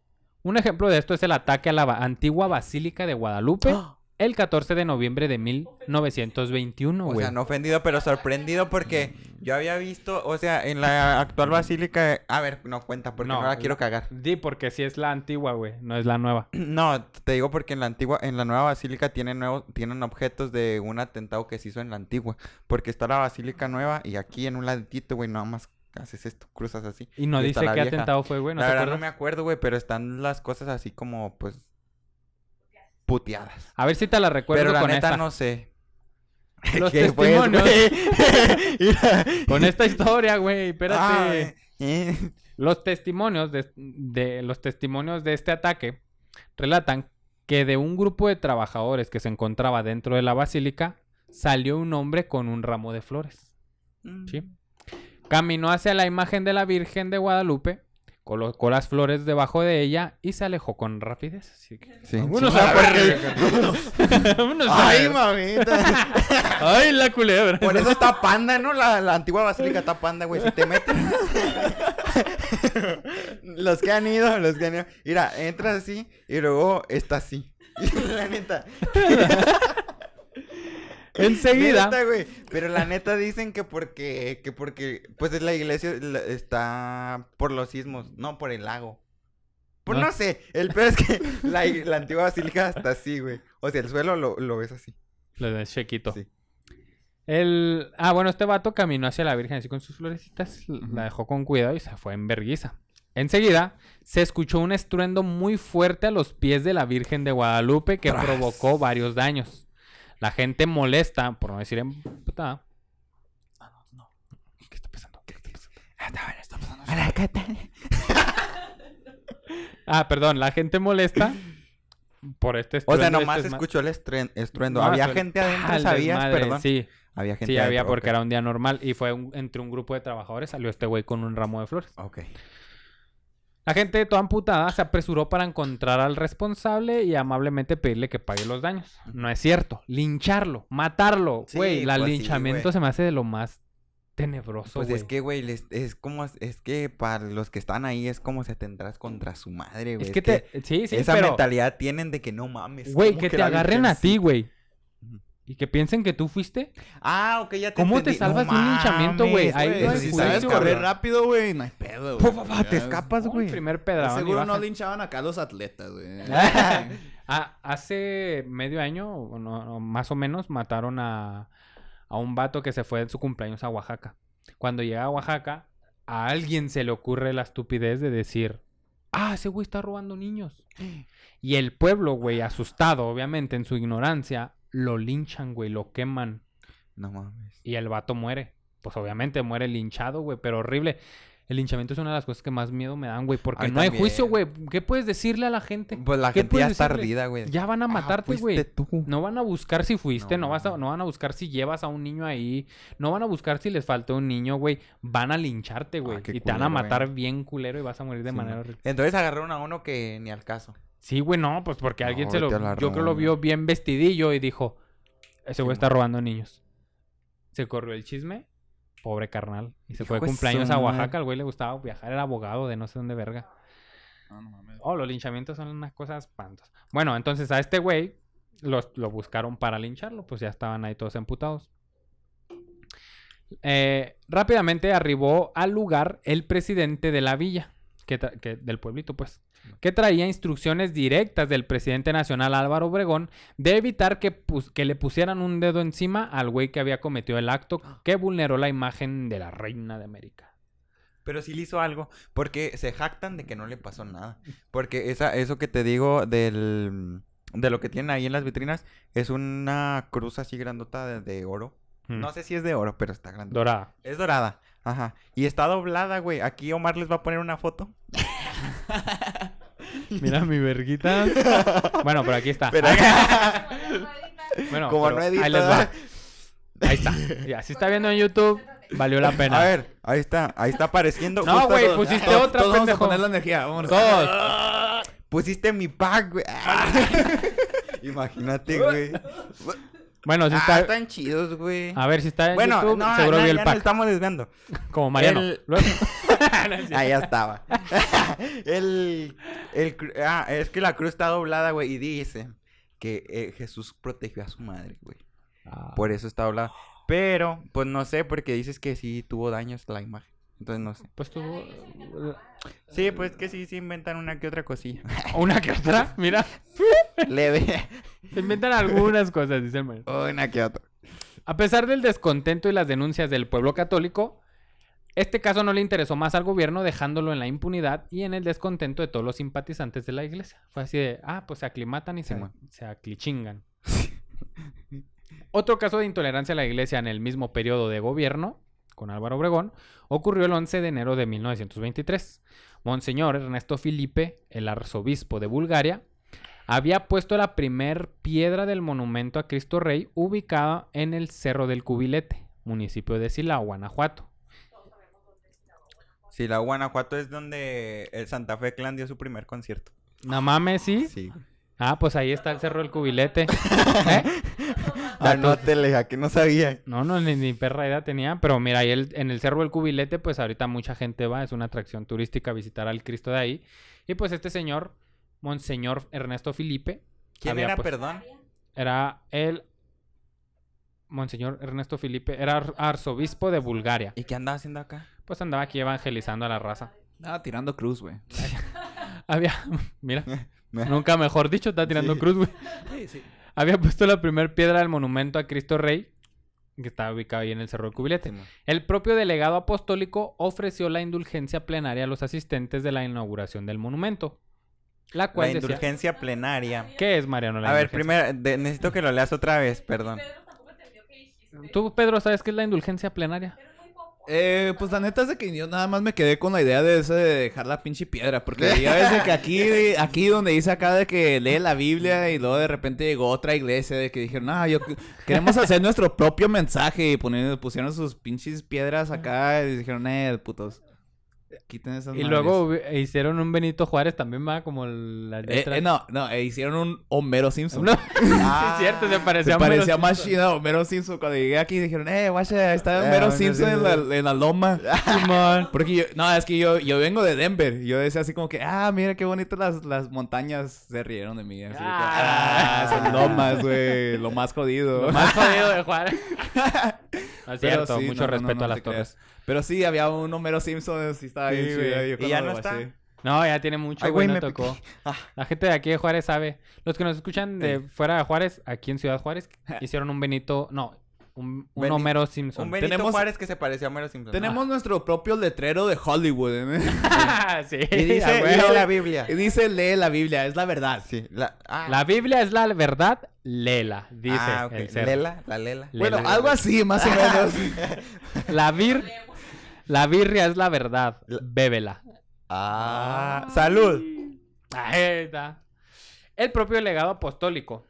Un ejemplo de esto es el ataque a la antigua Basílica de Guadalupe el 14 de noviembre de 1921, O güey. sea, no ofendido, pero sorprendido porque yo había visto, o sea, en la actual basílica. A ver, no cuenta porque no, No, la quiero cagar. Di, porque sí es la antigua, güey, no es la nueva. No, te digo porque en la antigua, en la nueva basílica tienen nuevos, tienen objetos de un atentado que se hizo en la antigua. Porque está la basílica nueva y aquí en un ladito, güey, nada más haces esto, cruzas así. Y no Y dice qué vieja. atentado fue, güey, ¿no la verdad no acuerdas? me acuerdo, güey, pero están las cosas así como, pues, puteadas. A ver si te la recuerdo pero la con neta esta. no sé. Los ¿Qué, pues, testimonios. Mira. Con esta historia, güey, espérate. Ay, eh. Los testimonios de, de- los testimonios de este ataque relatan que de un grupo de trabajadores que se encontraba dentro de la basílica salió un hombre con un ramo de flores. ¿sí? Caminó hacia la imagen de la Virgen de Guadalupe, colocó las flores debajo de ella y se alejó con rapidez. Así que... Sí. Vámonos a Ay, mamita. Ay, la culebra. Por eso está panda, ¿no? La, la antigua basílica está panda, güey. Si te metes. los que han ido, los que han ido. Mira, entras así y luego está así. la neta. Enseguida, Neta, güey. Pero la neta dicen que porque, que porque, pues es la iglesia la- está por los sismos, no por el lago. Pues No. no sé, el peor es que la, la antigua basílica está así, güey. O sea, el suelo lo, lo ves así. le de chequito. Sí. El... Ah, bueno, este vato caminó hacia la Virgen así con sus florecitas, la dejó con cuidado y se fue en verguiza. Enseguida se escuchó un estruendo muy fuerte a los pies de la Virgen de Guadalupe que Tras. provocó varios daños. La gente molesta, por no decir emputada. Ah, no, no. ¿Qué está pasando? ¿Qué está pasando? Ah, perdón, la gente molesta por este O estruendo. sea, este nomás desma- escuchó el estruendo. No, Había gente adentro, Ah, ¿sabías? Perdón. Sí, Había gente sí, había porque era un día normal y fue un- entre un grupo de trabajadores, salió este güey con un ramo de flores. Ok. La gente toda amputada se apresuró para encontrar al responsable y amablemente pedirle que pague los daños. No es cierto. Lincharlo, matarlo. Sí, Güey, el pues sí, linchamiento güey. se me hace de lo más tenebroso, Pues es que, güey, es como, es que para los que están ahí es como se tendrás contra su madre, güey. Es que te... Sí, sí, esa pero... mentalidad tienen de que no mames. Güey, ¿cómo que te agarren a ti, güey. Y que piensen que tú fuiste. Ah, ok, ya te ¿Cómo te. No salvas de un linchamiento, güey? Ahí no si juicio, sabes cabrón. correr rápido, güey, no hay pedo, güey. te escapas, güey. primer pedraón y Seguro no linchaban acá los atletas, güey. Ah, hace medio año, o no- o más o menos, mataron a, a un vato que se fue en su cumpleaños a Oaxaca. Cuando llega a Oaxaca, a alguien se le ocurre la estupidez de decir, ah, ese güey está robando niños. Y el pueblo, güey, asustado, obviamente, en su ignorancia, lo linchan, güey, lo queman. No mames. Y el vato muere. Pues obviamente muere linchado, güey, pero horrible. El linchamiento es una de las cosas que más miedo me dan, güey, porque no hay juicio, güey. ¿Qué puedes decirle a la gente? Pues la ¿Qué gente ya está ardida, güey. Ya van a matarte, güey. No van a buscar si fuiste, no, No, vas a- no van a buscar si llevas a un niño ahí, no van a buscar si les faltó un niño, güey. Van a lincharte, güey. Ah, y te van a matar eh. bien culero y vas a morir de Sí, manera horrible. Entonces agarraron a uno que ni al caso. Sí, güey, no, pues porque No, alguien se lo... Yo creo lo vio bien vestidillo y dijo, ese güey está robando niños. Se corrió el chisme, pobre carnal. Y se fue de cumpleaños a. Oaxaca, al güey le gustaba viajar, era abogado de no sé dónde verga. No, no mames. Oh, los linchamientos son unas cosas espantos. Bueno, entonces a este güey los, lo buscaron para lincharlo, pues ya estaban ahí todos emputados. Eh, rápidamente arribó al lugar el presidente de la villa, que- del pueblito, pues, que traía instrucciones directas del presidente nacional Álvaro Obregón de evitar que, pus- que le pusieran un dedo encima al güey que había cometido el acto que vulneró la imagen de la reina de América. Pero sí le hizo algo. Porque se jactan de que no le pasó nada. Porque esa, eso que te digo del, de lo que tienen ahí en las vitrinas es una cruz así grandota de, de oro. Mm. No sé si es de oro, pero está grande. Dorada. Es dorada. Ajá. Y está doblada, güey. Aquí Omar les va a poner una foto. Mira mi verguita. bueno, pero aquí está. Pero- Bueno, Como pero no ahí edita, les va. Ahí está. Ya, si está viendo en YouTube, valió la pena. A ver, ahí está. Ahí está apareciendo. No, güey, pusiste Todos- otra, todos vamos a pendejo. poner la energía. Vámonos. Todos. Pusiste mi pack, güey. Ah. Imagínate, güey. Bueno, si Ah, está. están chidos, güey. A ver, si está en Bueno, YouTube, no, seguro no, vio el ya nos pack. estamos desviando. Como Mariano. El- Luego- Ya estaba. el, ah, es que la cruz está doblada, güey, y dice que eh, Jesús protegió a su madre, güey. Ah, Por eso está doblada. Pero, pues no sé, porque dices que sí tuvo daños la imagen. Entonces no sé. Pues tuvo. Sí, pues que sí, sí inventan una que otra cosilla. Una que otra. Mira. Leve. Se inventan algunas cosas, dice el maestro. una que otra. A pesar del descontento y las denuncias del pueblo católico, este caso no le interesó más al gobierno, dejándolo en la impunidad y en el descontento de todos los simpatizantes de la iglesia. Fue así de, ah, pues se aclimatan y se, se aclichingan. Otro caso de intolerancia a la iglesia en el mismo periodo de gobierno, con Álvaro Obregón, ocurrió el 11 de enero de 1923. Monseñor Ernesto Felipe, el arzobispo de Bulgaria, había puesto la primer piedra del monumento a Cristo Rey ubicada en el Cerro del Cubilete, municipio de Silao, Guanajuato. Sí, la Guanajuato es donde el Santa Fe Clan dio su primer concierto. No mames, ¿sí? Sí. Ah, pues ahí está el Cerro del Cubilete. ¿Eh? Anótele, a que no sabía. No, no, ni, ni perra idea tenía. Pero mira, ahí el- en el Cerro del Cubilete, pues ahorita mucha gente va. Es una atracción turística visitar al Cristo de ahí. Y pues este señor, Monseñor Ernesto Felipe, ¿Quién Había, era, pues, perdón? era el... Monseñor Ernesto Felipe era ar- arzobispo de Bulgaria. ¿Y qué andaba haciendo acá? Pues andaba aquí evangelizando a la raza. Ah, tirando cruz, güey. Había, mira, nunca mejor dicho, está tirando Sí. cruz, güey. Sí, sí. Había puesto la primera piedra del monumento a Cristo Rey, que estaba ubicado ahí en el Cerro del Cubilete. El propio delegado apostólico ofreció la indulgencia plenaria a los asistentes de la inauguración del monumento. La La cual decía- indulgencia plenaria. ¿Qué es, Mariano? la A ver, primero, de- necesito que lo leas otra vez, perdón. Pedro tampoco entendió qué dijiste. Tú, Pedro, ¿sabes qué es la indulgencia plenaria? Poco. Eh, pues la neta es de que yo nada más me quedé con la idea de ese de dejar la pinche piedra. Porque ya ves de que aquí, aquí donde dice acá de que lee la Biblia y luego de repente llegó otra iglesia de que dijeron, no, yo queremos hacer nuestro propio mensaje y poner- pusieron sus pinches piedras acá y dijeron, eh, putos. Quiten esas Y madres". luego hubi- hicieron un Benito Juárez también, va, como la Eh, letra. eh, no, no, eh, hicieron un Homero Simpson. No, sí, es cierto, se parecía Se parecía más chido Homero Simpson. Cuando llegué aquí dijeron, eh, guacha, está Eh, Homero Simpson en la, en la loma. Simón. Porque yo, no, es que yo, yo vengo de Denver. Yo decía así como que, ah, mira qué bonitas las, las montañas. Se rieron de mí. Así de que, Ah. ah, son lomas, güey. Lo más jodido. Lo más jodido de Juárez. No es Pero cierto, sí, mucho no, respeto no, a las te creas. Pero sí, había un Homero Simpson. Sí, estaba bien Sí, chido. yo ¿Y ya no está? No, ya tiene mucho, Ay, güey, no me tocó. Ah. La gente de aquí de Juárez sabe. Los que nos escuchan de fuera de Juárez, aquí en Ciudad Juárez, hicieron un Benito, no, un, un Homero Simpson. Un Benito Tenemos- Juárez que se parecía a Homero Simpson. Tenemos nuestro propio letrero de Hollywood. ¿eh? sí, Y dice, a lee la Biblia. Y dice, lee la Biblia. Es la verdad. Sí, la... Ah, La Biblia es la verdad, lela, dice ah, ok. el. Lela, la lela. Bueno, Lela. algo así, más o menos. La, bir, la birria es la verdad, La- bébela. Ah, salud. Ahí está. El propio legado apostólico,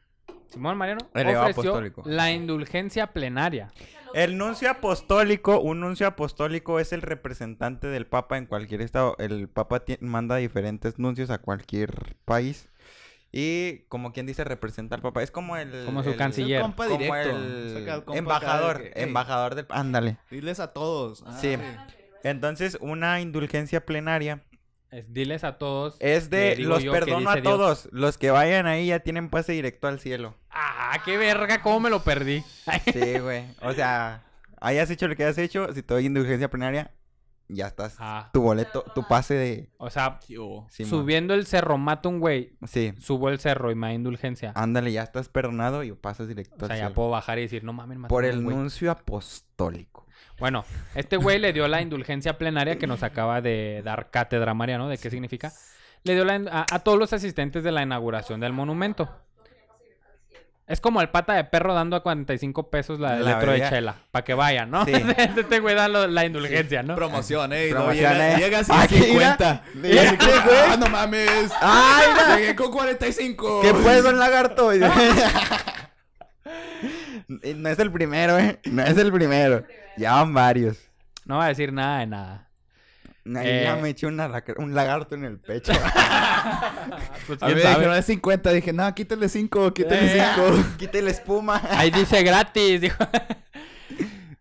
Simón Mariano, El legado ofreció apostólico. la indulgencia plenaria. El nuncio apostólico, un nuncio apostólico es el representante del Papa en cualquier estado. El Papa manda diferentes nuncios a cualquier país. Y como quien dice, representa al Papa. Es como el... Como su el- canciller. El compa Como directo. el compa embajador. acá de que, "Hey, embajador del... Ándale. Diles a todos. Ah, Sí. Entonces, una indulgencia plenaria Es, diles a todos. es de los yo perdono a Dios. todos. Los que vayan ahí ya tienen pase directo al cielo. Ah, qué verga, cómo me lo perdí. Sí, güey. O sea, hayas hecho lo que hayas hecho, si te doy indulgencia plenaria, ya estás. Ah, Tu boleto, tu pase de... o sea, subiendo el cerro mata un güey, Sí. subo el cerro y me da indulgencia. Ándale, ya estás perdonado y pasas directo o sea, al ya cielo. puedo bajar y decir, no mames, Por el un güey". nuncio apostólico. Bueno, este güey le dio la indulgencia plenaria que nos acaba de dar cátedra Mariano, ¿de qué significa? Le dio la in- a, a todos los asistentes de la inauguración del monumento. Es como el pata de perro dando a 45 pesos la, La litro de chela, para que vayan, ¿no? Sí. este güey da lo- la indulgencia, ¿no? Promoción, eh. Promoción, llega, eh. llega sin Aquí, 50. mira. Y así Mira, como, güey. ah, no mames. ¡Ay, mira! Llegué con 45. ¿Qué pues, don lagarto? no es el primero, ¿eh? No es el primero. Ya van varios. No va a decir nada de nada. Ahí Eh. ya me eché una lac- un lagarto en el pecho. Pues, A mí me dijeron es 50. Dije, no, quítale 5, quítale Eh. 5. Quítale espuma. Ahí dice gratis, dijo.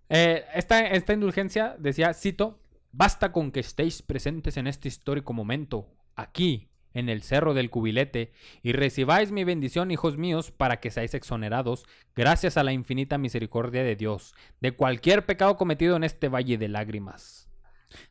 Eh, esta, esta indulgencia decía, cito, basta con que estéis presentes en este histórico momento, aquí, en el Cerro del Cubilete, y recibáis mi bendición, hijos míos, para que seáis exonerados, gracias a la infinita misericordia de Dios, de cualquier pecado cometido en este valle de lágrimas.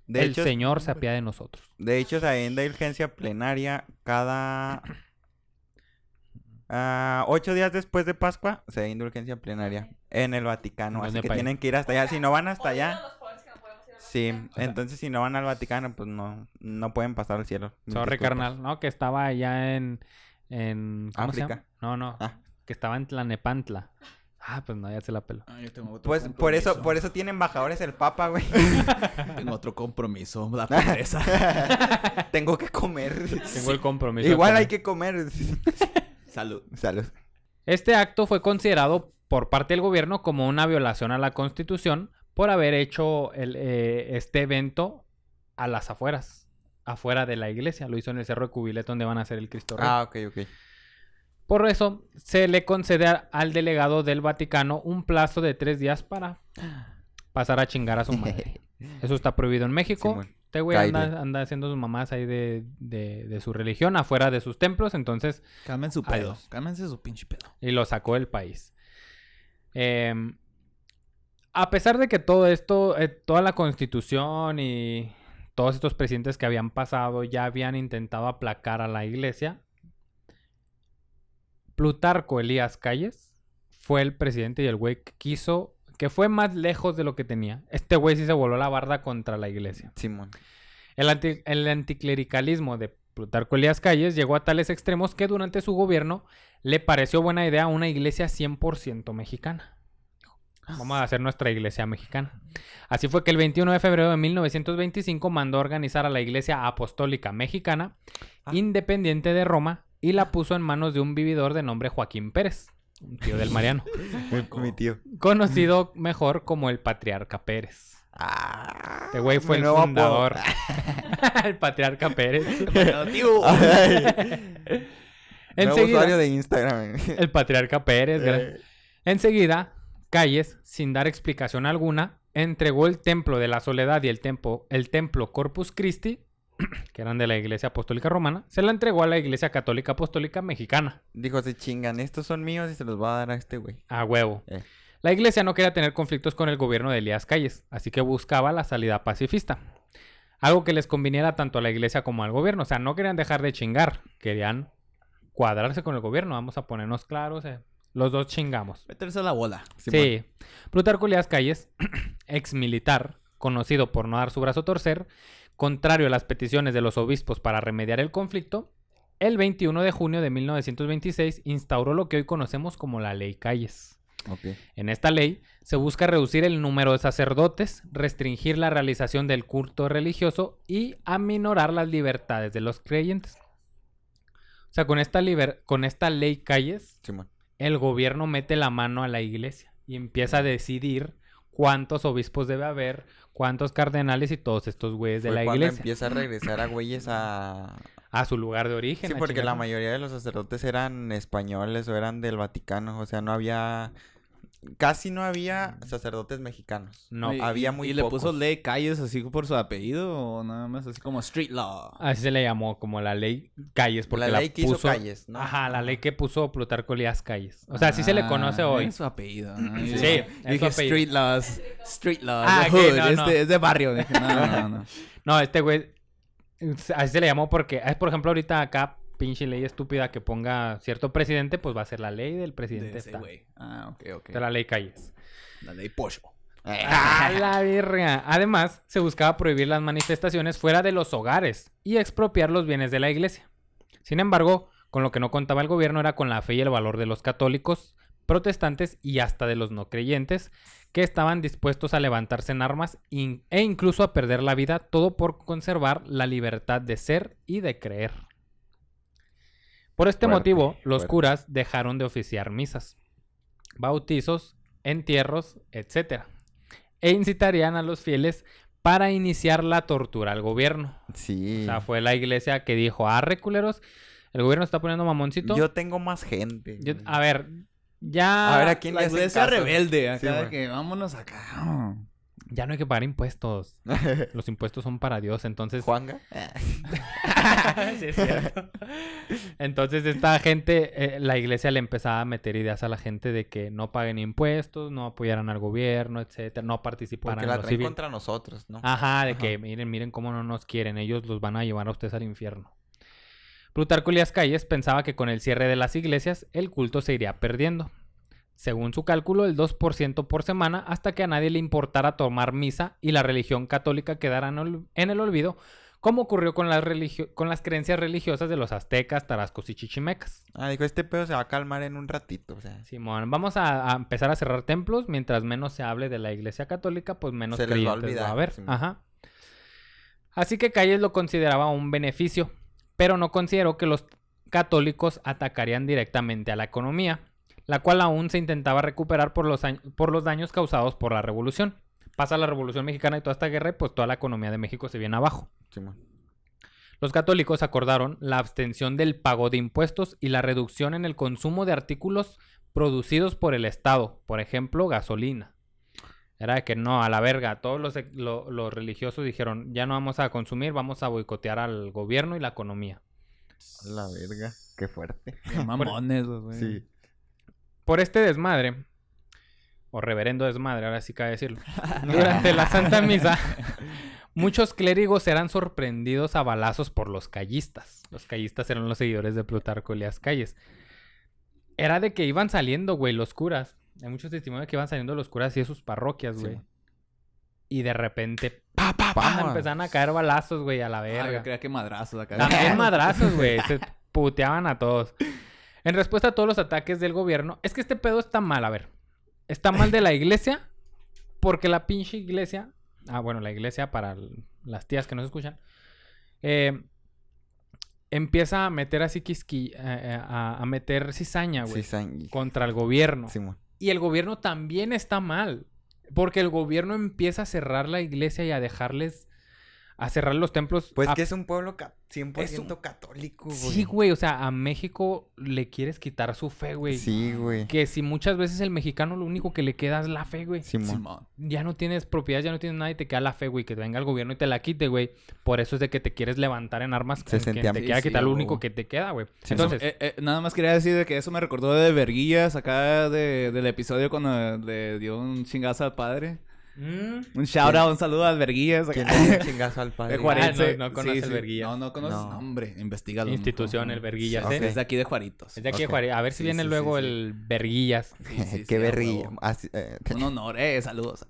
De el hecho, Señor se apiade de nosotros. De hecho, hay en indulgencia plenaria cada ah, ocho días después de Pascua se da indulgencia plenaria en el Vaticano. ¿En Así que país? tienen que ir hasta allá. Si no van hasta allá, sí. Entonces, si no van al Vaticano, pues no, no pueden pasar al cielo. Sorry, carnal, ¿no? Que estaba allá en... en ¿Cómo se África. llama? No, no. Ah. Que estaba en Tlanepantla. Ah, pues no, ya se la peló. Pues por eso, por eso tiene embajadores el Papa, güey. Tengo otro compromiso. La pobreza. Tengo que comer. Tengo el compromiso. Igual hay que comer. Salud. Salud. Este acto fue considerado por parte del gobierno como una violación a la Constitución por haber hecho el, eh, este evento a las afueras, afuera de la iglesia. Lo hizo en el Cerro de Cubilet donde van a hacer el Cristo Rey. Ah, ok, ok. Por eso se le concede al delegado del Vaticano un plazo de tres días para pasar a chingar a su madre. Eso está prohibido en México. Simón. Este güey anda, haciendo sus mamás ahí de, de- de su religión afuera de sus templos, entonces, Calmen su pedo. Adiós. Cálmense su pinche pedo. y lo sacó del país. Em, a pesar de que todo esto, eh, toda la constitución y todos estos presidentes que habían pasado ya habían intentado aplacar a la iglesia, Plutarco Elías Calles fue el presidente y el güey que quiso, que fue más lejos de lo que tenía. Este güey sí se voló la barda contra la iglesia. Simón. El, anti- el anticlericalismo de Plutarco Elías Calles llegó a tales extremos que durante su gobierno le pareció buena idea una iglesia 100% mexicana. Vamos a hacer nuestra iglesia mexicana. Así fue que el 21 de febrero de 1925 mandó a organizar a la Iglesia Apostólica Mexicana, Ah. independiente de Roma, y la puso en manos de un vividor de nombre Joaquín Pérez, un tío del Mariano, Mi tío. conocido mejor como el Patriarca Pérez. Ah, Este güey fue el fundador. el Patriarca Pérez. Nuevo Enseguida, usuario de Instagram. el Patriarca Pérez. Eh, Enseguida, Calles, sin dar explicación alguna, entregó el templo de la soledad y el templo, el templo Corpus Christi, que eran de la Iglesia Apostólica Romana, se la entregó a la Iglesia Católica Apostólica Mexicana. Dijo, se chingan, estos son míos y se los va a dar a este güey. A huevo. Eh. La iglesia no quería tener conflictos con el gobierno de Elías Calles, así que buscaba la salida pacifista. Algo que les conviniera tanto a la iglesia como al gobierno. O sea, no querían dejar de chingar, querían cuadrarse con el gobierno. Vamos a ponernos claros. eh. Los dos chingamos. Meterse a la bola. Sí. Plutarco Elías Calles, ex militar, conocido por no dar su brazo a torcer, contrario a las peticiones de los obispos para remediar el conflicto, el 21 de junio de 1926 instauró lo que hoy conocemos como la Ley Calles. En esta ley se busca reducir el número de sacerdotes, restringir la realización del culto religioso y aminorar las libertades de los creyentes. O sea, con esta, liber- con esta ley Calles, el gobierno mete la mano a la iglesia y empieza a decidir cuántos obispos debe haber, cuántos cardenales y todos estos güeyes de Fue la cuando iglesia empieza a regresar a güeyes a... a su lugar de origen. Sí, porque la mayoría de los sacerdotes eran españoles o eran del Vaticano. O sea, no había... Casi no había sacerdotes mexicanos. No, Y- había y- muy ¿Y le puso ley calles así por su apellido o nada más así como street law? así se le llamó como la ley Calles porque la la, ley que hizo puso calles, ¿no? Ajá, la ley que puso Plutarco Elías Calles. O sea, así se le conoce Ah, hoy. Es su apellido. ¿no? Sí, Yo es dije- su apellido. street laws. Street laws. Ah, hood, no, es, no. de, es de barrio. Dije, no, no, no. No, este güey. Así se le llamó porque, es por ejemplo, ahorita acá, pinche ley estúpida que ponga cierto presidente, pues va a ser la ley del presidente. De ese güey. Ah, ok, ok. De la ley Calles. La ley pollo. ¡A la verga! Además, se buscaba prohibir las manifestaciones fuera de los hogares y expropiar los bienes de la iglesia. Sin embargo, con lo que no contaba el gobierno era con la fe y el valor de los católicos, protestantes y hasta de los no creyentes, que estaban dispuestos a levantarse en armas e incluso a perder la vida, todo por conservar la libertad de ser y de creer. Por este Fuerte, motivo, los fuerte. curas dejaron de oficiar misas, bautizos, entierros, etc. E incitarían a los fieles para iniciar la tortura al gobierno. Sí. O sea, fue la iglesia que dijo, ah, reculeros, el gobierno está poniendo mamoncito. Yo tengo más gente. Yo- a ver, ya... A ver, ¿a quién La iglesia caso? rebelde. Acá Sí, de que vámonos acá. Ya no hay que pagar impuestos. Los impuestos son para Dios, entonces... ¿Juanga? Sí, es cierto. Entonces esta gente, eh, la iglesia le empezaba a meter ideas a la gente de que no paguen impuestos, no apoyaran al gobierno, etcétera, no participaran Porque en la lo traen civil. contra nosotros, ¿no? Ajá, de Ajá. que miren, miren cómo no nos quieren, ellos los van a llevar a ustedes al infierno. Plutarco Elías Calles pensaba que con el cierre de las iglesias el culto se iría perdiendo. Según su cálculo, el 2% por semana hasta que a nadie le importara tomar misa y la religión católica quedara en el olvido, como ocurrió con las, religio- con las creencias religiosas de los aztecas, tarascos y chichimecas. Ah, dijo, este pedo se va a calmar en un ratito, o sea. Simón, vamos a, a empezar a cerrar templos. Mientras menos se hable de la iglesia católica, pues menos Se les va a creyentes va a haber. Ajá. Así que Calles lo consideraba un beneficio, pero no consideró que los católicos atacarían directamente a la economía, la cual aún se intentaba recuperar por los, por los daños causados por la revolución. Pasa la Revolución Mexicana y toda esta guerra y pues toda la economía de México se viene abajo. Simón. Los católicos acordaron la abstención del pago de impuestos y la reducción en el consumo de artículos producidos por el Estado, por ejemplo, gasolina. Era de que no, a la verga, todos los, lo- los religiosos dijeron, ya no vamos a consumir, vamos a boicotear al gobierno y la economía. La verga. Qué fuerte. Qué mamones, güey. Sí. Por este desmadre, o reverendo desmadre, ahora sí cabe decirlo, durante la Santa Misa, muchos clérigos eran sorprendidos a balazos por los callistas. Los callistas eran los seguidores de Plutarco Elías Calles. Era de que iban saliendo, güey, los curas. Hay muchos testimonios que iban saliendo los curas y de sus parroquias, Sí. güey. Y de repente, pa, pa, pa, Vamos. empezaron a caer balazos, güey, a la Ah, verga. yo creía que madrazos acá. También madrazos, güey. Se puteaban a todos. En respuesta a todos los ataques del gobierno, es que este pedo está mal, a ver. Está mal de la iglesia, porque la pinche iglesia, ah, bueno, la iglesia para las tías que nos escuchan, eh, empieza a meter así quisqui, eh, eh, a, a meter cizaña, güey, Sí, contra el gobierno. Simón. Y el gobierno también está mal. Porque el gobierno empieza a cerrar la iglesia y a dejarles. A cerrar los templos. Pues a- que es un pueblo ca- 100% Es un- católico, güey. Sí, güey. O sea, a México le quieres quitar su fe, güey. Sí, güey. Que si muchas veces el mexicano lo único que le queda es la fe, güey. Simón. Simón. Ya no tienes propiedad, ya no tienes nada y te queda la fe, güey. Que venga el gobierno y te la quite, güey. Por eso es de que te quieres levantar en armas. Se con quien sentía- te queda sí, quitar lo único que te queda, güey. Sí, Entonces, Eh, eh, nada más quería decir de que eso me recordó de Verguillas acá de, del episodio cuando le dio un chingazo al padre. Mm, Un shout out, un saludo al Verguillas. ¿Quién acá. le dio un chingazo al padre? De Juarense. no- no conoce el Verguillas. No, no conoces. No. Hombre, investigalo. Institución, Verguillas, Sí, ¿eh? Es de aquí de Juaritos. es de aquí de. Juárez. A ver si Sí, viene sí, luego sí, sí. el Verguillas. Sí, sí, sí, Qué a huevo. Así, eh, Un honor, eh, saludos.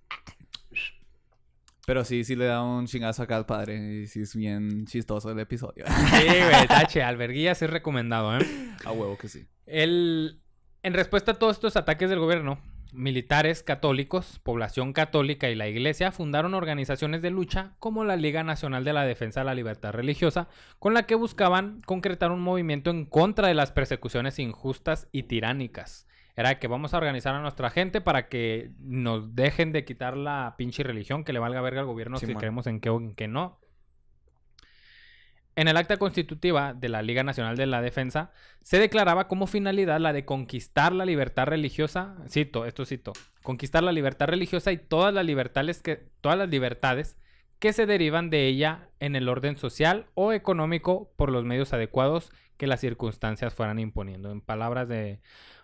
Pero sí, sí le da un chingazo acá al padre. Y sí es bien chistoso el episodio. Sí, güey, tache. Alberguillas es recomendado, ¿eh? A huevo que sí. El... En respuesta a todos estos ataques del gobierno, militares católicos, población católica y la iglesia fundaron organizaciones de lucha como la Liga Nacional de la Defensa de la Libertad Religiosa, con la que buscaban concretar un movimiento en contra de las persecuciones injustas y tiránicas. Era que vamos a organizar a nuestra gente para que nos dejen de quitar la pinche religión, que le valga verga al gobierno si creemos en que o en que no. En el acta constitutiva de la Liga Nacional de la Defensa se declaraba como finalidad la de conquistar la libertad religiosa, cito, esto cito, conquistar la libertad religiosa y todas las libertades que todas las libertades que se derivan de ella en el orden social o económico por los medios adecuados que las circunstancias fueran imponiendo. En palabras de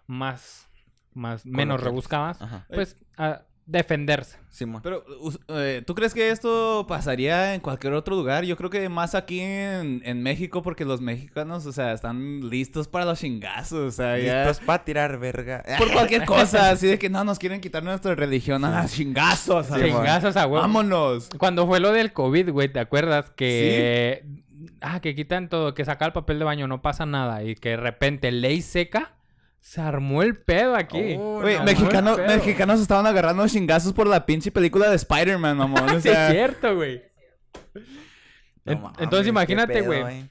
más más menos rebuscadas, Ajá. pues a defenderse. Simón. Pero, eh, ¿tú crees que esto pasaría en cualquier otro lugar? Yo creo que más aquí en, en México, porque los mexicanos, o sea, están listos para los chingazos, o sea, ya... Listos para tirar verga. Por cualquier cosa, así de que no nos quieren quitar nuestra religión, a las chingazos, Sí. Chingazos a huevo. Vámonos. Cuando fue lo del COVID, güey, ¿te acuerdas? Que. Ah, que quitan todo, que saca el papel de baño, no pasa nada. Y que de repente, ley seca, se armó el pedo aquí. Oh, mexicano- pedo. mexicanos estaban agarrando chingazos por la pinche película de Spider-Man, mamón. O es cierto, güey. No Entonces, imagínate, güey. eh.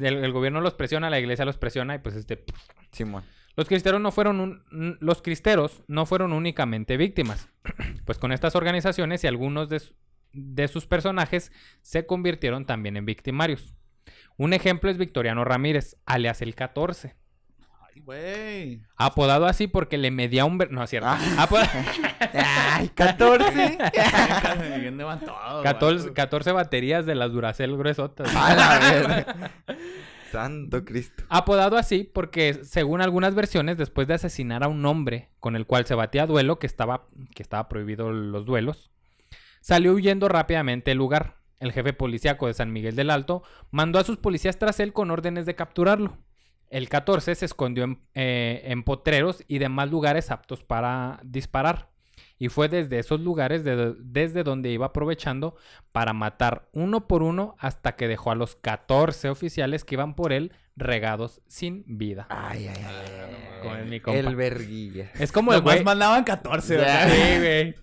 El, el gobierno los presiona, la iglesia los presiona y pues este. Simón. Los cristeros no fueron un- los cristeros no fueron únicamente víctimas. pues con estas organizaciones y algunos de, su- de sus personajes se convirtieron también en victimarios. Un ejemplo es Victoriano Ramírez, alias el 14. Güey. Apodado así porque le medía un... ver- No, es cierto. Ah. Apo- ¡Ay, 14! Bien levantado, 14, vato. 14 baterías de las Duracell gruesotas. ¡A la verga! Santo Cristo. Apodado así porque, según algunas versiones, después de asesinar a un hombre con el cual se batía a duelo, que estaba, que estaba prohibido los duelos, salió huyendo rápidamente del lugar. El jefe policíaco de San Miguel del Alto mandó a sus policías tras él con órdenes de capturarlo. El 14 se escondió en, eh, en potreros y demás lugares aptos para disparar. Y fue desde esos lugares de- desde donde iba aprovechando para matar uno por uno hasta que dejó a los 14 oficiales que iban por él regados sin vida. Ay, ay, ay. Como es mi compa. El verguilla. Es como el güey. mandaban 14, Ya. ¿verdad? Sí, güey.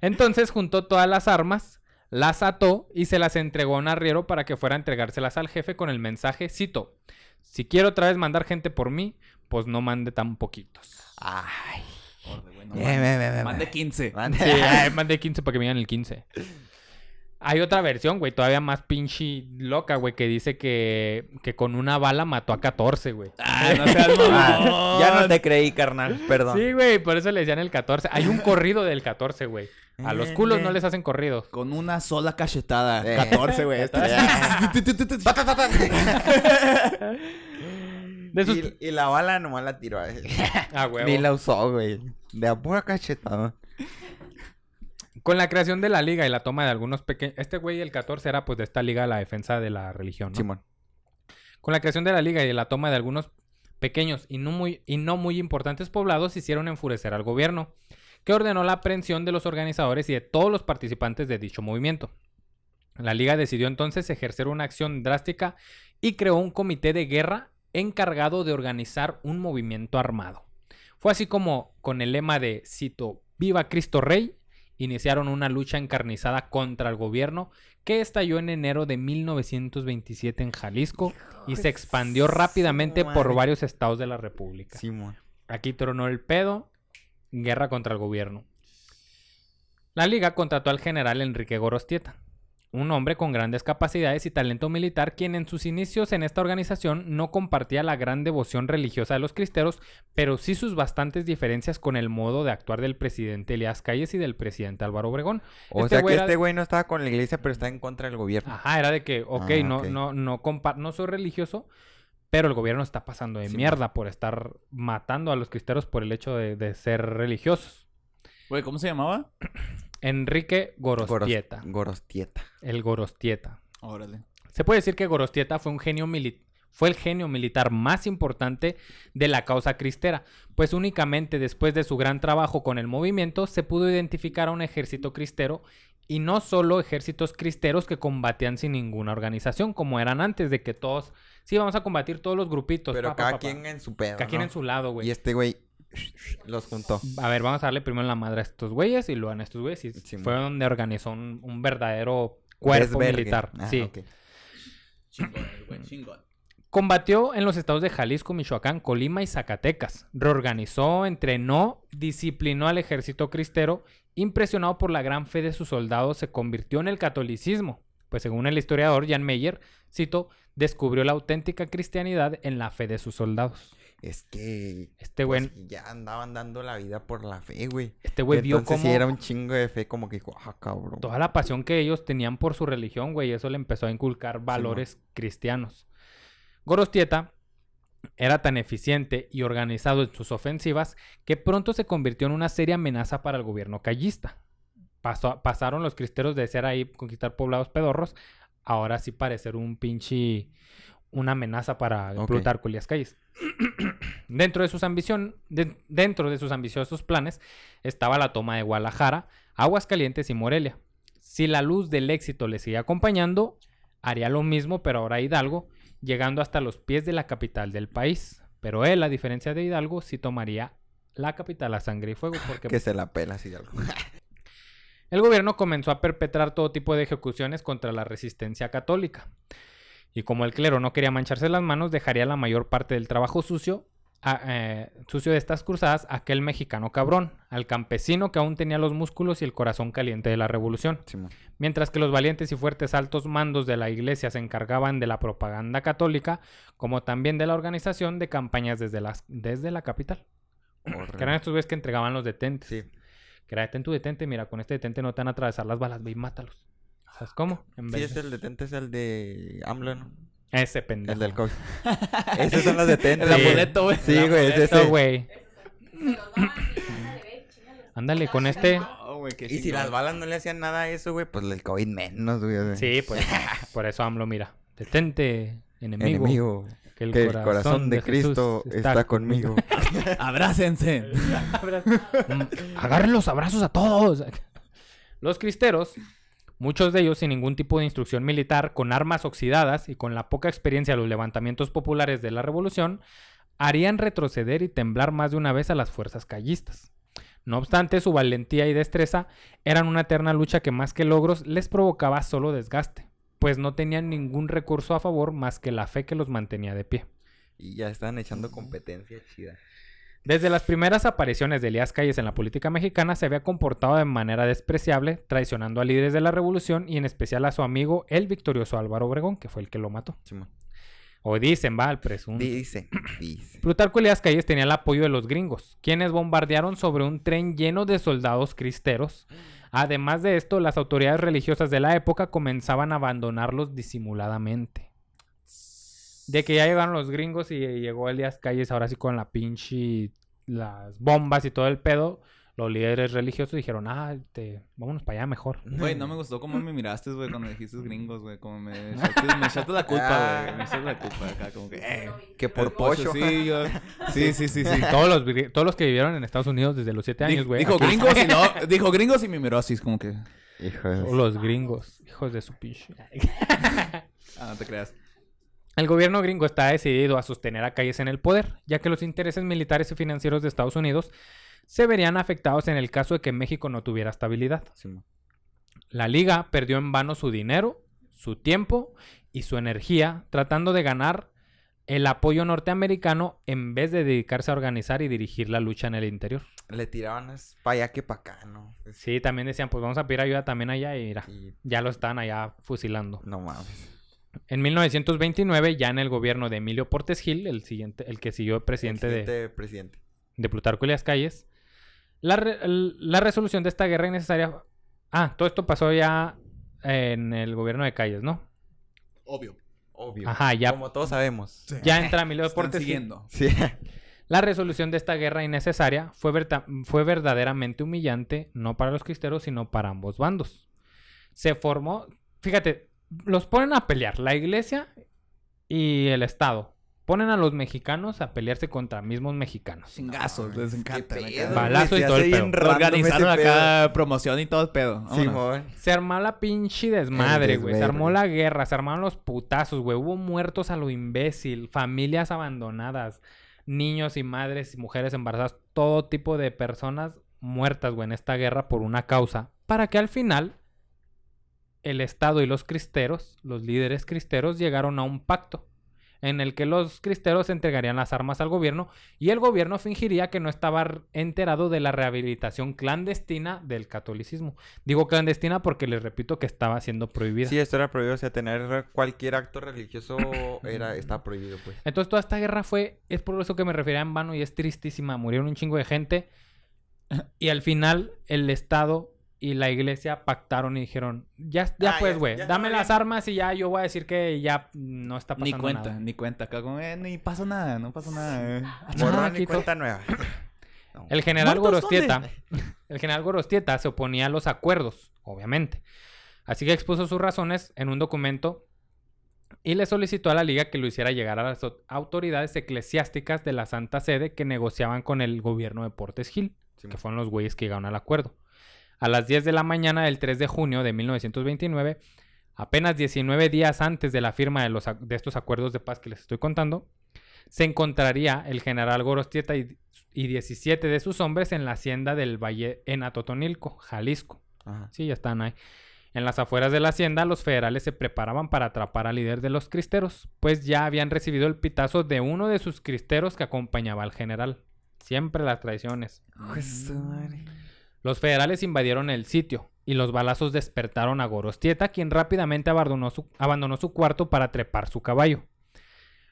Entonces juntó todas las armas, las ató y se las entregó a un arriero para que fuera a entregárselas al jefe con el mensaje, cito, si quiero otra vez mandar gente por mí, pues no mande tan poquitos. Ay. Órale, güey, no Eh, mames. ve, ve, ve, Más ve. de 15. Mande- Sí, ay, mandé 15 para que me digan el 15. Hay otra versión, güey, todavía más pinche loca, güey, que dice que, que con una bala mató a 14, güey. Ah, no seas Ah, ya no te creí, carnal. Perdón. Sí, güey, por eso le decían el 14. Hay un corrido del 14, güey. A los culos no les hacen corridos. Con una sola cachetada. Eh. 14, güey. De esos... Y, y la bala nomás la tiró. eh. Ah, güey. Ni la usó, güey. De a pura cachetada. Con la creación de la liga y la toma de algunos pequeños... Este güey, el 14, era pues de esta liga la defensa de la religión, ¿no? Simón. Con la creación de la liga y la toma de algunos pequeños y no muy, y no muy importantes poblados hicieron enfurecer al gobierno, que ordenó la aprehensión de los organizadores y de todos los participantes de dicho movimiento. La liga decidió entonces ejercer una acción drástica y creó un comité de guerra encargado de organizar un movimiento armado. Fue así como, con el lema de, cito, Viva Cristo Rey, iniciaron una lucha encarnizada contra el gobierno que estalló en enero de 1927 en Jalisco y se expandió rápidamente por varios estados de la República. Simón. Aquí tronó el pedo, guerra contra el gobierno. La liga contrató al general Enrique Gorostieta, un hombre con grandes capacidades y talento militar, quien en sus inicios en esta organización no compartía la gran devoción religiosa de los cristeros, pero sí sus bastantes diferencias con el modo de actuar del presidente Elías Calles y del presidente Álvaro Obregón. O Este sea que era- este güey no estaba con la iglesia, pero está en contra del gobierno. Ajá, era de que, ok, Ah, no, ok. no, no, compa- no soy religioso, pero el gobierno está pasando de Sí, mierda por estar matando a los cristeros por el hecho de, de ser religiosos. Güey, ¿cómo se llamaba? Enrique Goros- Gorostieta. Gorostieta. El Gorostieta. Órale. Se puede decir que Gorostieta fue un genio mili- fue el genio militar más importante de la causa cristera, pues únicamente después de su gran trabajo con el movimiento se pudo identificar a un ejército cristero y no solo ejércitos cristeros que combatían sin ninguna organización, como eran antes de que todos, sí, vamos a combatir todos los grupitos. Pero pa, cada pa, pa. quien en su pedo. Cada quien en su lado, güey. Y este güey los juntó. A ver, vamos a darle primero la madre a estos güeyes y luego a estos güeyes. Y Sí, fue man. donde organizó un, un verdadero cuerpo Desvergue. militar. Ah, sí. ok. Chingón, güey, chingón. Combatió en los estados de Jalisco, Michoacán, Colima y Zacatecas. Reorganizó, entrenó, disciplinó al ejército cristero. Impresionado por la gran fe de sus soldados, se convirtió en el catolicismo. Pues según el historiador Jan Meyer, cito, descubrió la auténtica cristianidad en la fe de sus soldados. Es que. Este güey, pues, ya andaban dando la vida por la fe, güey. este güey vio cómo sí era un chingo de fe, como que dijo, ah, cabrón. toda la pasión que ellos tenían por su religión, güey, eso le empezó a inculcar valores cristianos. Gorostieta era tan eficiente y organizado en sus ofensivas que pronto se convirtió en una seria amenaza para el gobierno callista. Pasó- pasaron los cristeros de ser ahí conquistar poblados pedorros, ahora sí parecer un pinche una amenaza para Ok. Plutarco Elías Calles. dentro de sus ambición, de- dentro de sus ambiciosos planes estaba la toma de Guadalajara, Aguascalientes y Morelia. Si la luz del éxito le seguía acompañando, haría lo mismo, pero ahora Hidalgo, llegando hasta los pies de la capital del país. Pero él, a diferencia de Hidalgo, sí tomaría la capital a sangre y fuego, porque Que se la pela así algo. el gobierno comenzó a perpetrar todo tipo de ejecuciones contra la resistencia católica. Y como el clero no quería mancharse las manos, dejaría la mayor parte del trabajo sucio, a- eh, sucio de estas cruzadas a aquel mexicano cabrón, al campesino que aún tenía los músculos y el corazón caliente de la revolución. Mientras que los valientes y fuertes altos mandos de la iglesia se encargaban de la propaganda católica, como también de la organización de campañas desde, las, desde la capital. Que eran estos güeyes que entregaban los detentes. Sí. Que era detén tu detente, mira, con este detente no te van a atravesar las balas, ve y mátalos. ¿Sabes cómo? En Sí, vez es de- el detente, es el de AMLO, ¿no? Ese pendejo. El del COVID. Esos son los detentes. El amuleto, güey. Sí, güey, es Eso, ese. güey. Ándale, con este... Y si las balas no le hacían nada a eso, güey, pues el COVID menos, güey. Sí, pues, por eso AMLO, mira. Detente, enemigo. Enemigo. Que el, que corazón, el corazón de, Cristo está, conmigo. Abrácense. Mm, Agarren los abrazos a todos. Los cristeros, muchos de ellos sin ningún tipo de instrucción militar, con armas oxidadas y con la poca experiencia de los levantamientos populares de la revolución, harían retroceder y temblar más de una vez a las fuerzas callistas. No obstante, su valentía y destreza eran una eterna lucha que más que logros les provocaba solo desgaste, pues no tenían ningún recurso a favor más que la fe que los mantenía de pie. Y ya están echando competencia chida. Desde las primeras apariciones de Elías Calles en la política mexicana se había comportado de manera despreciable, traicionando a líderes de la revolución y en especial a su amigo el victorioso Álvaro Obregón, que fue el que lo mató. Simón. O dicen, va, el presunto. Dice, dice. Plutarco Elías Calles tenía el apoyo de los gringos, quienes bombardearon sobre un tren lleno de soldados cristeros. Además de esto, las autoridades religiosas de la época comenzaban a abandonarlos disimuladamente. De que ya llegaron los gringos y llegó Elías Calles ahora sí con la pinche las bombas y todo el pedo, los líderes religiosos dijeron, ah, te, vámonos para allá mejor. Güey, no me gustó cómo me miraste, güey, cuando dijiste gringos, güey. Como me echaste, la culpa, güey. Me echaste la culpa acá, como que, eh. Que por pollo. Sí, yo- sí, sí, sí, sí. Todos los, todos los que vivieron en Estados Unidos desde los siete años, güey. dijo aquí- gringos y no, dijo gringos y me miró así, como que, los gringos, hijos de su pinche. ah, no te creas. El gobierno gringo está decidido a sostener a Calles en el poder, ya que los intereses militares y financieros de Estados Unidos se verían afectados en el caso de que México no tuviera estabilidad. La liga perdió en vano su dinero, su tiempo y su energía tratando de ganar el apoyo norteamericano en vez de dedicarse a organizar y dirigir la lucha en el interior. Le tiraban para allá que para acá, ¿no? Sí, también decían, pues vamos a pedir ayuda también allá y mira, Y ya lo están allá fusilando. no mames. En 1929, ya en el gobierno de Emilio Portes Gil, el siguiente, el que siguió presidente de, Siguiente presidente. de Plutarco Elias Calles, la, re- la resolución de esta guerra innecesaria. Ah, todo esto pasó ya en el gobierno de Calles, ¿no? Obvio. Obvio. Ajá, ya, Como todos sabemos. ya entra Emilio Portes Gil. siguiendo. Sí. La resolución de esta guerra innecesaria fue, verta- fue verdaderamente humillante, no para los cristeros, sino para ambos bandos. Se formó, fíjate, los ponen a pelear, la iglesia y el Estado. Ponen a los mexicanos a pelearse contra mismos mexicanos. Chingazos, les encanta. Balazo y todo el pedo. Organizaron acá promoción y todo el pedo. Se armó la pinche desmadre, güey. Se armó la guerra, se armaron los putazos, güey. Hubo muertos a lo imbécil, familias abandonadas, niños y madres y mujeres embarazadas, todo tipo de personas muertas, güey, en esta guerra por una causa. Para que al final el Estado y los cristeros, los líderes cristeros, llegaron a un pacto en el que los cristeros entregarían las armas al gobierno y el gobierno fingiría que no estaba enterado de la rehabilitación clandestina del catolicismo. Digo clandestina porque les repito que estaba siendo prohibida. Sí, esto era prohibido. O sea, tener cualquier acto religioso era, está prohibido, pues. Entonces toda esta guerra fue, es por eso que me refería en vano y es tristísima. Murieron un chingo de gente y al final el Estado y la iglesia pactaron y dijeron, ya, ya Ah, pues, güey, dame las bien". armas y ya yo voy a decir que ya no está Ni pasando cuenta, nada. ni cuenta. Acá como, eh, ni pasa nada, no pasa nada. eh. Borrón y quito. cuenta nueva. No. El general ¿Muertos Gorostieta, el general Gorostieta se oponía a los acuerdos, obviamente. Así que expuso sus razones en un documento y le solicitó a la liga que lo hiciera llegar a las au- autoridades eclesiásticas de la Santa Sede que negociaban con el gobierno de Portes Gil, Sí, que fueron los güeyes que llegaron al acuerdo. A las 10 de la mañana del 3 de junio de 1929, apenas 19 días antes de la firma de, los, de estos acuerdos de paz que les estoy contando, se encontraría el general Gorostieta y, y 17 de sus hombres en la hacienda del Valle en Atotonilco, Jalisco. Ajá. Sí, ya están ahí. En las afueras de la hacienda, los federales se preparaban para atrapar al líder de los cristeros, pues ya habían recibido el pitazo de uno de sus cristeros que acompañaba al general. Siempre las traiciones. Los federales invadieron el sitio y los balazos despertaron a Gorostieta, quien rápidamente abandonó su, abandonó su cuarto para trepar su caballo.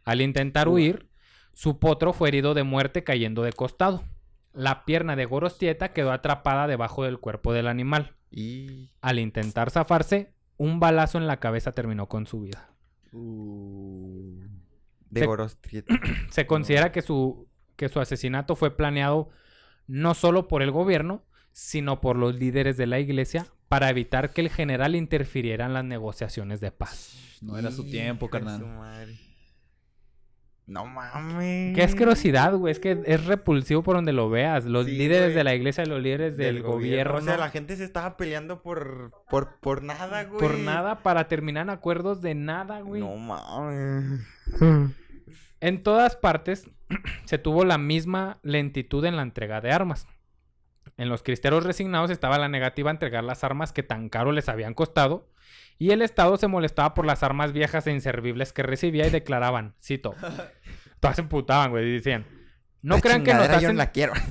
Al intentar huir, su potro fue herido de muerte cayendo de costado. La pierna de Gorostieta quedó atrapada debajo del cuerpo del animal. Y... Al intentar zafarse, un balazo en la cabeza terminó con su vida. De Se- Gorostieta. Se considera que su, que su asesinato fue planeado no solo por el gobierno, sino por los líderes de la iglesia para evitar que el general interfiriera en las negociaciones de paz. No era su tiempo, carnal. No mames. Qué asquerosidad, güey. Es que es repulsivo por donde lo veas. Los Sí, líderes güey. de la iglesia, los líderes del, gobierno. O sea, la gente se estaba peleando por, por, por nada, güey. Por nada, para terminar en acuerdos de nada, güey. No mames. En todas partes se tuvo la misma lentitud en la entrega de armas. En los cristeros resignados estaba la negativa a entregar las armas que tan caro les habían costado, y el Estado se molestaba por las armas viejas e inservibles que recibía y declaraban, cito, todas se emputaban, güey, y decían, No La crean que nos hacen... la quiero.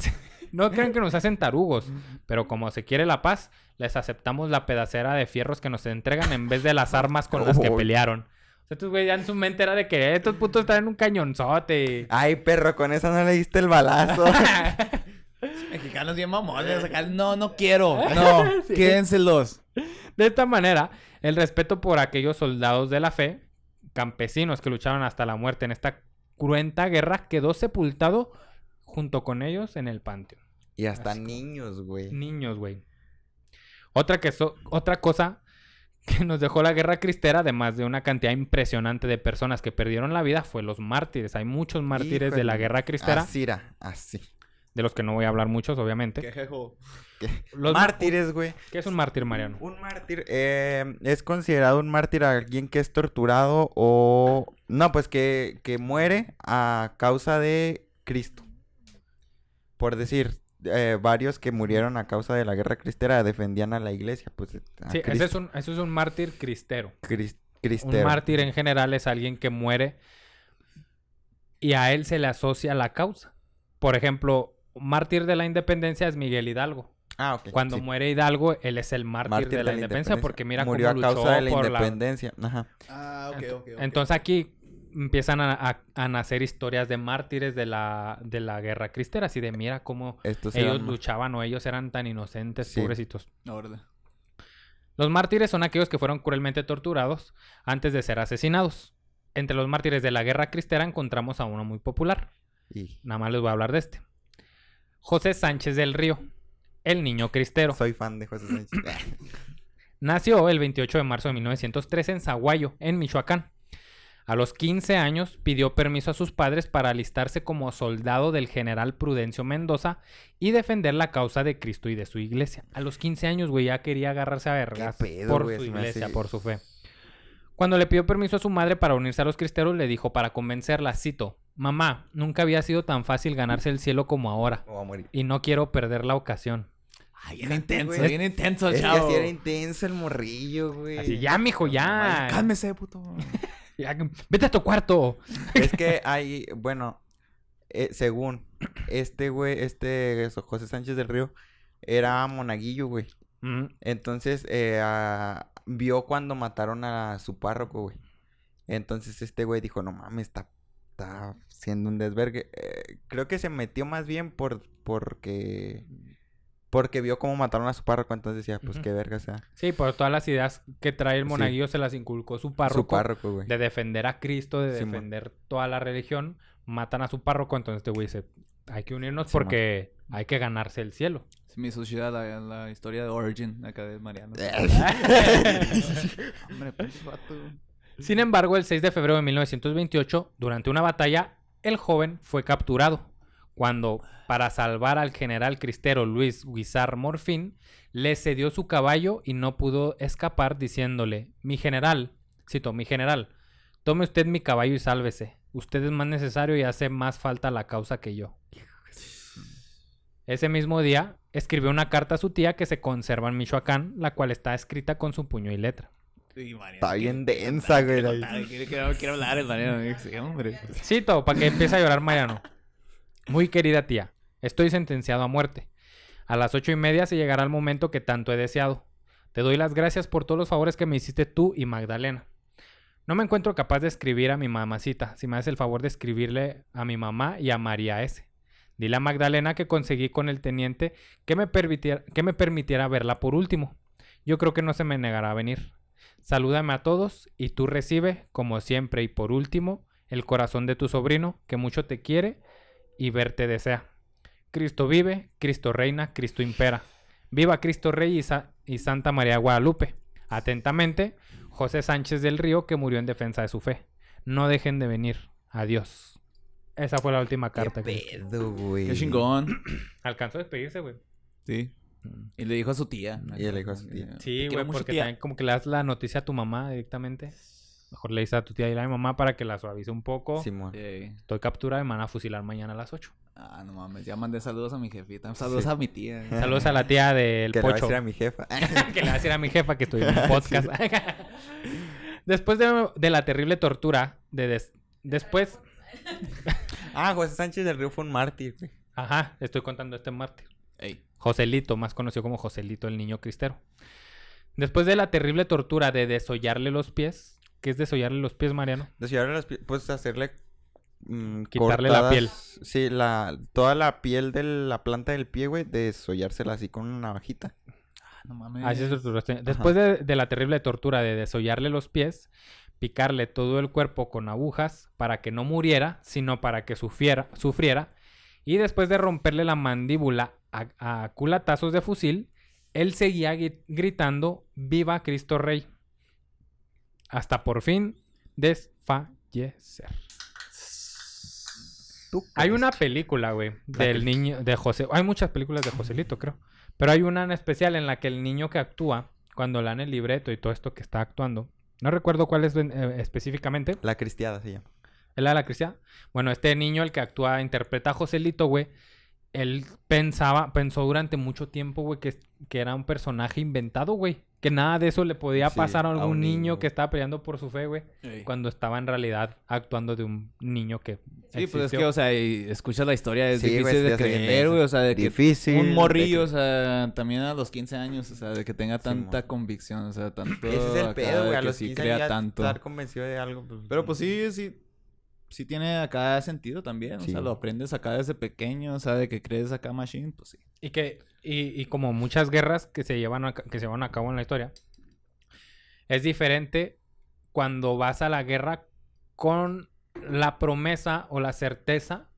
No crean que nos hacen tarugos, pero como se quiere la paz, les aceptamos la pedacera de fierros que nos entregan en vez de las armas con las que pelearon. O sea, estos güey ya en su mente era de que estos putos traen un cañonzote. Ay, perro, con esa no le diste el balazo. Mexicanos bien mamones. acá, No, no quiero. No, quédenselos. De esta manera, el respeto por aquellos soldados de la fe, campesinos que lucharon hasta la muerte en esta cruenta guerra, quedó sepultado junto con ellos en el panteón. y hasta Así niños, güey. Niños, güey. Otra, que so- otra cosa que nos dejó la guerra cristera, además de una cantidad impresionante de personas que perdieron la vida, fue los mártires. Hay muchos mártires de la guerra cristera, Así era, así. De los que no voy a hablar muchos, obviamente. jejo. Los Mártires, güey. ¿Qué es un mártir, Mariano? Un mártir eh, es considerado un mártir a alguien que es torturado o... No, pues que, que muere a causa de Cristo. Por decir, eh, varios que murieron a causa de la guerra cristera defendían a la iglesia. Pues, a Sí, ese es, un, ese es un mártir cristero. Cris- Un cristero. mártir en general es alguien que muere y a él se le asocia la causa. Por ejemplo, mártir de la independencia es Miguel Hidalgo. Ah, ok. Cuando sí. muere Hidalgo, él es el mártir, Mártir de, la independencia, porque mira Murió cómo a luchó causa de la por la... independencia. Ajá. Ah, ok, Ento- ok, ok. Entonces aquí empiezan a, a- a nacer historias de mártires de la, de la guerra cristera, así de mira cómo Estos ellos eran- luchaban o ellos eran tan inocentes, Sí. pobrecitos. Órale. Los mártires son aquellos que fueron cruelmente torturados antes de ser asesinados. Entre los mártires de la guerra cristera encontramos a uno muy popular. Y Nada más les voy a hablar de este. José Sánchez del Río, el niño cristero. soy fan de José Sánchez. Nació el 28 de marzo de 1913 en Zaguayo, en Michoacán. A los 15 años pidió permiso a sus padres para alistarse como soldado del general Prudencio Mendoza y defender la causa de Cristo y de su iglesia. A los 15 años, güey, ya quería agarrarse a vergas pedo, por su iglesia, hace- por su fe. Cuando le pidió permiso a su madre para unirse a los cristeros, le dijo para convencerla, cito, Mamá, nunca había sido tan fácil ganarse el cielo como ahora, Me voy a morir. y no quiero perder la ocasión. Ay, bien intenso, güey. bien intenso, Es que chavo. así era intenso el morrillo, güey. Así, ya, mijo, ya. Ay, Cálmese, puto. Ya, Vete a tu cuarto. Es que hay, bueno, eh, según este güey, este eso, José Sánchez del Río, era monaguillo, güey. Mm, Entonces, eh, vio cuando mataron a su párroco, güey. Entonces, este güey dijo, no mames, está, está siendo un desvergue. Eh, creo que se metió más bien por, porque, porque vio cómo mataron a su párroco. Entonces decía, pues qué verga sea. Sí, por todas las ideas que trae el Sí. monaguillo se las inculcó su párroco. Su párroco, güey. De defender a Cristo, de Simón. defender toda la religión. Matan a su párroco, entonces este güey dice, hay que unirnos Simón. porque hay que ganarse el cielo. Me hizo chida la, la historia de Origin acá de Mariano. Hombre, vato. Sin embargo, el 6 de febrero de 1928, durante una batalla, el joven fue capturado. Cuando, para salvar al general cristero Luis Guizar Morfín, le cedió su caballo y no pudo escapar diciéndole, mi general, cito, mi general, tome usted mi caballo y sálvese. Usted es más necesario y hace más falta la causa que yo. Ese mismo día, escribió una carta a su tía que se conserva en Michoacán, la cual está escrita con su puño y letra. Sí, Mariano, Está bien densa, güey, contar, quiere hablar el Mariano. Sí, hombre. Cito, para que empiece a llorar Mariano. Muy querida tía, estoy sentenciado a muerte. A las ocho y media se llegará el momento que tanto he deseado. Te doy las gracias por todos los favores que me hiciste tú y Magdalena. No me encuentro capaz de escribir a mi mamacita, si me haces el favor de escribirle a mi mamá y a María S. Dile a Magdalena que conseguí con el teniente que me, permitiera, que me permitiera verla por último. Yo creo que no se me negará a venir. Salúdame a todos y tú recibe, como siempre y por último, el corazón de tu sobrino, que mucho te quiere y verte desea. Cristo vive, Cristo reina, Cristo impera. Viva Cristo Rey y, Sa- y Santa María Guadalupe. Atentamente, José Sánchez del Río, que murió en defensa de su fe. No dejen de venir. Adiós. Esa fue la última carta. Qué pedo, güey. Qué chingón. Alcanzó a despedirse, güey. Sí. Y le dijo a su tía. Y le dijo a su tía. Sí, güey, porque tía. también como que le das la noticia a tu mamá directamente. Mejor le dices a tu tía y a mi mamá para que la suavice un poco. Simón. Eh, Estoy capturada y me van a fusilar mañana a las 8. ah, no mames. Ya mandé saludos a mi jefita. Saludos Sí. a mi tía. Saludos a la tía del Que le va a Pocho. decir a mi jefa. que le va a decir a mi jefa que estoy en un podcast. Después de, de la terrible tortura, de des- después, Ah, José Sánchez del Río fue un mártir, güey. Ajá, estoy contando este mártir. Ey. Joselito, más conocido como Joselito el niño cristero. Después de la terrible tortura de desollarle los pies, ¿qué es desollarle los pies, Mariano? Desfiarle las pie- pues hacerle. mm, Quitarle la piel. Sí, la, toda la piel de la planta del pie, güey, desollársela así con una navajita. Ah, No mames. Así es. Después de, de la terrible tortura de desollarle los pies, picarle todo el cuerpo con agujas para que no muriera, sino para que sufriera, sufriera, y después de romperle la mandíbula a, a culatazos de fusil, él seguía gri- gritando ¡Viva Cristo Rey! Hasta por fin desfallecer. Hay una película, güey, del que- niño, de José. Hay muchas películas de Joselito, creo. Pero hay una en especial en la que el niño que actúa, cuando le dan el libreto y todo esto que está actuando, no recuerdo cuál es eh, específicamente, La cristiada se llama. ¿es la de la cristiana? Bueno, este niño, el que actúa, interpreta a Joselito, güey. Él pensaba, pensó durante mucho tiempo, güey, que, que era un personaje inventado, güey. Que nada de eso le podía Sí, pasar a algún un niño, niño. que estaba peleando por su fe, güey. Ey. Cuando estaba en realidad actuando de un niño que. Sí, pues es que, o sea, y escuchas la historia, es Sí, difícil de creer, güey, o sea, de que Difícil. un de morrillo, que- o sea, también a los 15 años, o sea, de que tenga tanta convicción, o sea, tanto Ese es el pedo, güey. A que los sí 15 crea tanto. estar convencido de algo. pues, Pero pues sí, sí, sí tiene acá sentido también, o sea, lo aprendes acá desde pequeño, o sea, de que crees acá machine, pues sí. Y que, y, y como muchas guerras que se llevan a, que se llevan a cabo en la historia, es diferente cuando vas a la guerra con la promesa o la certeza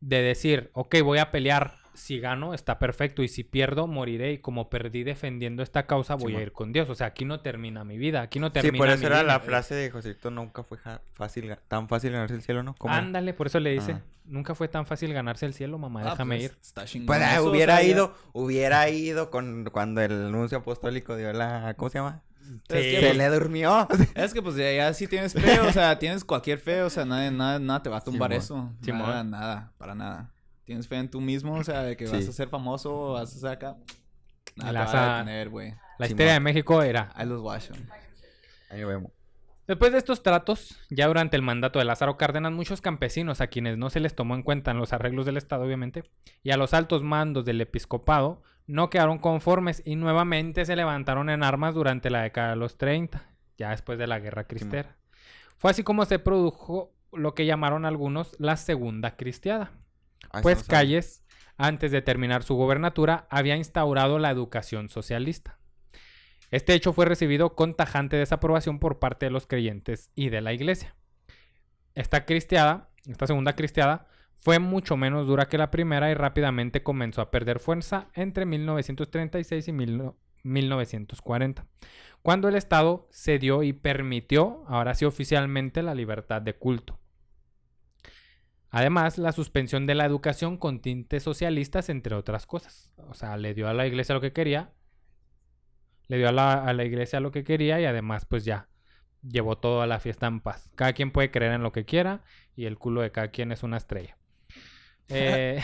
de decir, ok, voy a pelear, si gano está perfecto y si pierdo moriré y como perdí defendiendo esta causa voy a ir con Dios. O sea, aquí no termina mi vida, aquí no Sí, termina por mi eso era vida. la frase de Joséito, nunca fue fácil, tan fácil ganarse el cielo, ¿no? Ándale, por eso le dice, Ah. nunca fue tan fácil ganarse el cielo, mamá, déjame pues, ir. Está. Pues, ah, o hubiera ya- ido, hubiera ido con cuando el nuncio apostólico dio la, ¿cómo se llama? Es que, Sí. Se le durmió. Es que pues ya, ya sí tienes fe, o sea, tienes cualquier fe, o sea, nada, nada, nada te va a tumbar Simón. eso. Simón. Nada, nada, para nada. Tienes fe en tú mismo, o sea, de que vas a ser famoso, vas a ser acá. Nada La te va sa- a detener, güey. La Simón. historia de México era Ahí los guacho. Ahí vemos. Después de estos tratos, ya durante el mandato de Lázaro Cárdenas, muchos campesinos a quienes no se les tomó en cuenta en los arreglos del Estado, obviamente, y a los altos mandos del episcopado, no quedaron conformes y nuevamente se levantaron en armas durante la década de los 30, ya después de la Guerra Cristera. Fue así como se produjo lo que llamaron algunos la Segunda Cristiada. Ah, Pues no. Calles, antes de terminar su gobernatura, había instaurado la educación socialista. Este hecho fue recibido con tajante desaprobación por parte de los creyentes y de la iglesia. Esta cristiada, esta segunda cristiada, fue mucho menos dura que la primera y rápidamente comenzó a perder fuerza entre 1936 y mil- 1940, cuando el Estado cedió y permitió, ahora sí oficialmente, la libertad de culto. Además, la suspensión de la educación con tintes socialistas, entre otras cosas. O sea, le dio a la iglesia lo que quería. Le dio a la, a la iglesia lo que quería y además, pues ya, llevó toda la fiesta en paz. Cada quien puede creer en lo que quiera y el culo de cada quien es una estrella. Eh,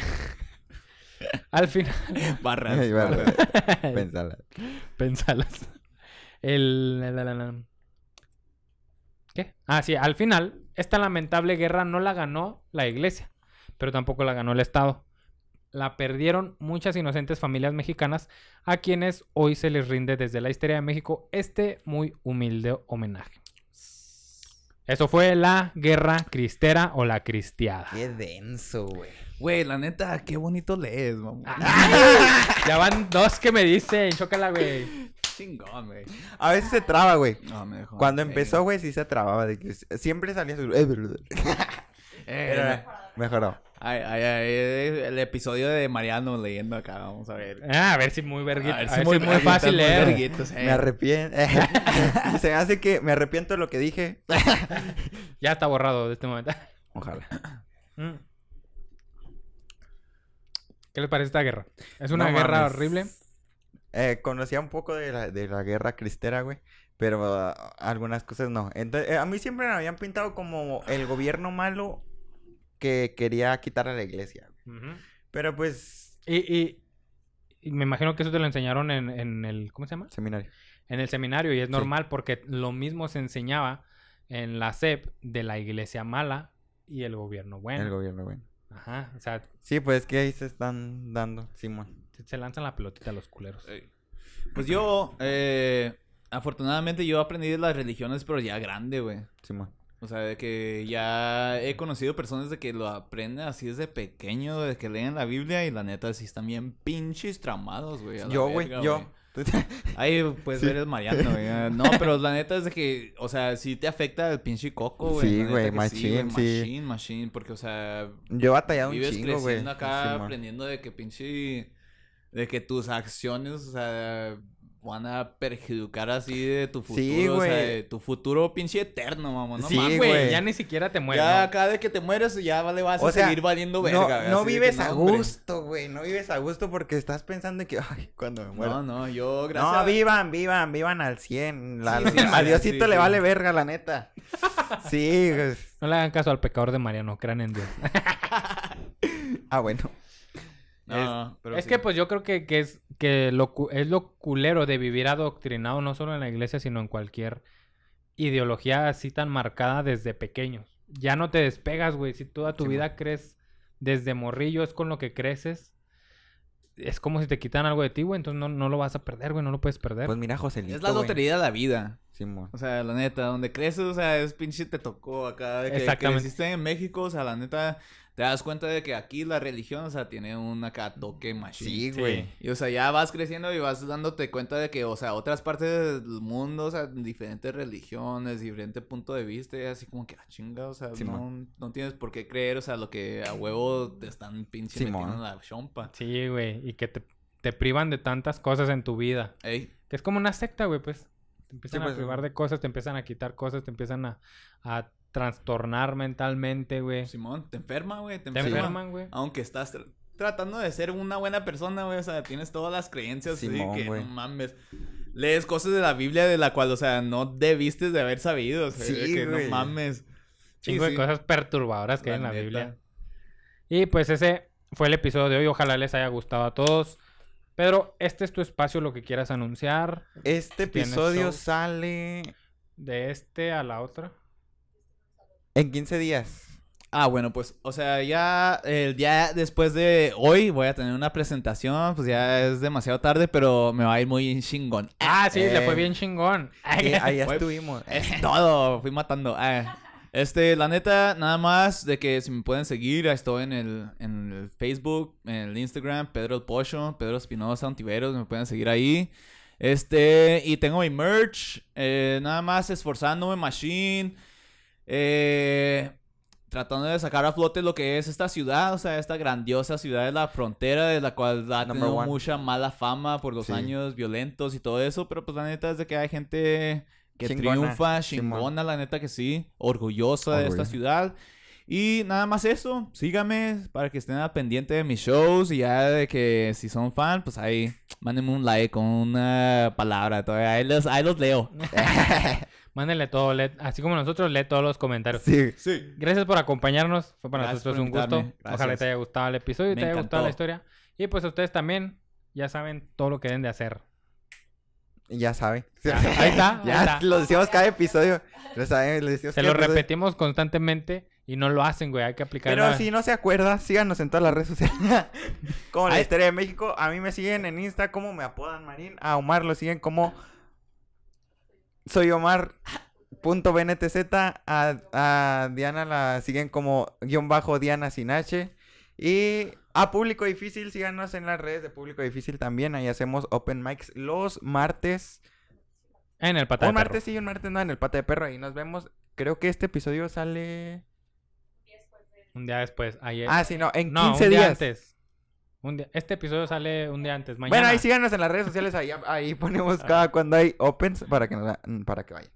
al final, Barras. Ay, barras. barras. Pensala. Pensalas. El... ¿Qué? Ah, sí, al final, esta lamentable guerra no la ganó la iglesia, pero tampoco la ganó el Estado. La perdieron muchas inocentes familias mexicanas a quienes hoy se les rinde desde la historia de México este muy humilde homenaje. Eso fue la guerra cristera o la cristiada. Qué denso, güey. Güey, la neta, qué bonito lees, mamá. Ya van dos que me dicen, chócala, güey. Chingón, güey. A veces se traba, güey. No, me dejó. Cuando empezó, güey, sí se trababa. De que siempre salía su... Eh, Eh, Era- Mejoró. ay, ay, ay, el episodio de Mariano leyendo acá, vamos a ver. Ah, a ver si muy verguita. A A ver si muy, fácil muy leer. eh. Me arrepiento. se me hace que me arrepiento de lo que dije. Ya está borrado de este momento. Ojalá. Mm. ¿Qué les parece esta guerra? Es una No guerra mames. horrible. Eh, conocía un poco de la, de la guerra cristera, güey. Pero ah, algunas cosas no. Entonces, eh, a mí siempre me habían pintado como el gobierno malo que quería quitar a la iglesia. Pero pues, Y, y- y me imagino que eso te lo enseñaron en, en el... ¿Cómo se llama? seminario. En el seminario. Y es Sí. normal porque lo mismo se enseñaba en la SEP de la iglesia mala y el gobierno bueno. El gobierno, bueno. Ajá, o sea, Sí, pues es que ahí se están dando, Simón. Se- lanzan la pelotita a los culeros. Pues yo, eh, afortunadamente yo aprendí de las religiones, pero ya grande, güey. Simón. O sea, de que ya he conocido personas de que lo aprenden así desde pequeño, de que leen la Biblia y la neta sí están bien pinches tramados, güey. Yo, güey, yo. Ahí pues Sí. eres Mariano, güey. No, pero la neta es de que, o sea, sí te afecta el pinche coco, güey. Sí, güey, machín, sí. Machine, machine, porque, o sea, Yo he batallado un vives chingo, güey. creciendo acá Simón. aprendiendo de que pinche... De que tus acciones, o sea, van a perjudicar así de tu futuro. Sí, O sea, güey. de tu futuro pinche eterno, mamá. No Sí, mames. güey, güey. ya ni siquiera te mueres. Ya ¿no? acá de que te mueres, ya vale, vas O a sea, seguir valiendo No, verga. no que vives no, a gusto, güey. No vives a gusto porque estás pensando en que, ay, cuando me muera. No, no, yo gracias. No, vivan, vivan, vivan al 100. La, Sí, sí, a Diosito sí, le sí. vale verga, la neta. Sí, güey. No le hagan caso al pecador de Mariano, crean en Dios. Ah, bueno. No, pero es sí. que pues yo creo que, que es que lo es lo culero de vivir adoctrinado no solo en la iglesia, sino en cualquier ideología así tan marcada desde pequeños. Ya no te despegas, güey. Si toda tu Sí, vida crees desde morrillo, es con lo que creces. Es como si te quitan algo de ti, güey. Entonces no, no lo vas a perder, güey. No lo puedes perder. Pues mira, Joselito. Es la lotería de la vida. Simón. O sea, la neta, donde creces, o sea, es pinche te tocó acá. De que Exactamente. creciste en México, o sea, la neta, te das cuenta de que aquí la religión, o sea, tiene un acá toque. Sí, Sí. güey. Y, o sea, ya vas creciendo y vas dándote cuenta de que, o sea, otras partes del mundo, o sea, diferentes religiones, diferente punto de vista, y así como que, ah, chinga, o sea, no, no tienes por qué creer, o sea, lo que a huevo te están pinche Simón. metiendo en la chompa. Sí, güey. Y que te, te privan de tantas cosas en tu vida. Ey, Que es como una secta, güey, pues. Te empiezan Sí, pues, a privar sí. de cosas, te empiezan a quitar cosas, te empiezan a, a trastornar mentalmente, güey. Simón, te enferma, güey, te Te enferma. enferman, güey. Aunque estás tr- tratando de ser una buena persona, güey, o sea, tienes todas las creencias Simón, que güey. no mames. Lees cosas de la Biblia de la cual, o sea, no debiste de haber sabido, o sea, de Sí, que güey. no mames. Sí, Chingo de sí. cosas perturbadoras que hay en La la neta. Biblia. Y pues ese fue el episodio de hoy. Ojalá les haya gustado a todos. Pedro, este es tu espacio, lo que quieras anunciar. Este episodio show. sale De este a la otra. en 15 días. Ah, bueno, pues, o sea, ya el día después de hoy voy a tener una presentación, pues ya es demasiado tarde, pero me va a ir muy chingón. Ah, sí, le fue Eh. bien chingón. Sí, ahí estuvimos. Es todo, fui matando. Ah, este, la neta, nada más de que si me pueden seguir, estoy en el, en el Facebook, en el Instagram, Pedro el Pocho, Pedro Espinosa Ontiveros, me pueden seguir ahí. Este, y tengo mi merch, eh, nada más esforzándome, machine, eh, tratando de sacar a flote lo que es esta ciudad, o sea, esta grandiosa ciudad de la frontera, de la cual ha tenido mucha mala fama por los Sí. años violentos y todo eso, pero pues la neta es de que hay gente que Chingona, triunfa, chingona, la neta que sí, orgullosa de esta Orgullo. ciudad. Y nada más eso, síganme para que estén al pendiente de mis shows y ya de que si son fan, pues ahí mándenme un like con una palabra, todavía ahí los, ahí los leo. Mándenle todo, lee- así como nosotros, lee todos los comentarios. Sí. Sí. Gracias por acompañarnos. Fue para Gracias nosotros un gusto. invitarme. Ojalá Gracias. te haya gustado el episodio y Me te haya gustado la encantó. historia. Y pues ustedes también ya saben todo lo que deben de hacer. Ya sabe. Ahí está, ahí Ya está. lo decimos cada episodio. Lo saben, lo decimos Se cada lo episodio. repetimos constantemente y no lo hacen, güey. Hay que aplicar. Pero si no se acuerda, síganos en todas las redes sociales. como la historia de México. A mí me siguen en Insta como me apodan Marín. A Omar lo siguen como soy Omar. Punto BNTZ. A, a Diana la siguen como guion bajo Diana sin H. Y a Público Difícil, síganos en las redes de Público Difícil también. Ahí hacemos open mics los martes. En el pata de un perro. martes sí, un martes no, en el Pata de Perro. Ahí nos vemos. Creo que este episodio sale... Un día después. Ayer. Ah, sí, no, en no, 15 un día días. antes. Un día- Este episodio sale un día antes. Mañana. Bueno, ahí síganos en las redes sociales, ahí, ahí ponemos cada cuando hay opens para que, nos, para que vayan.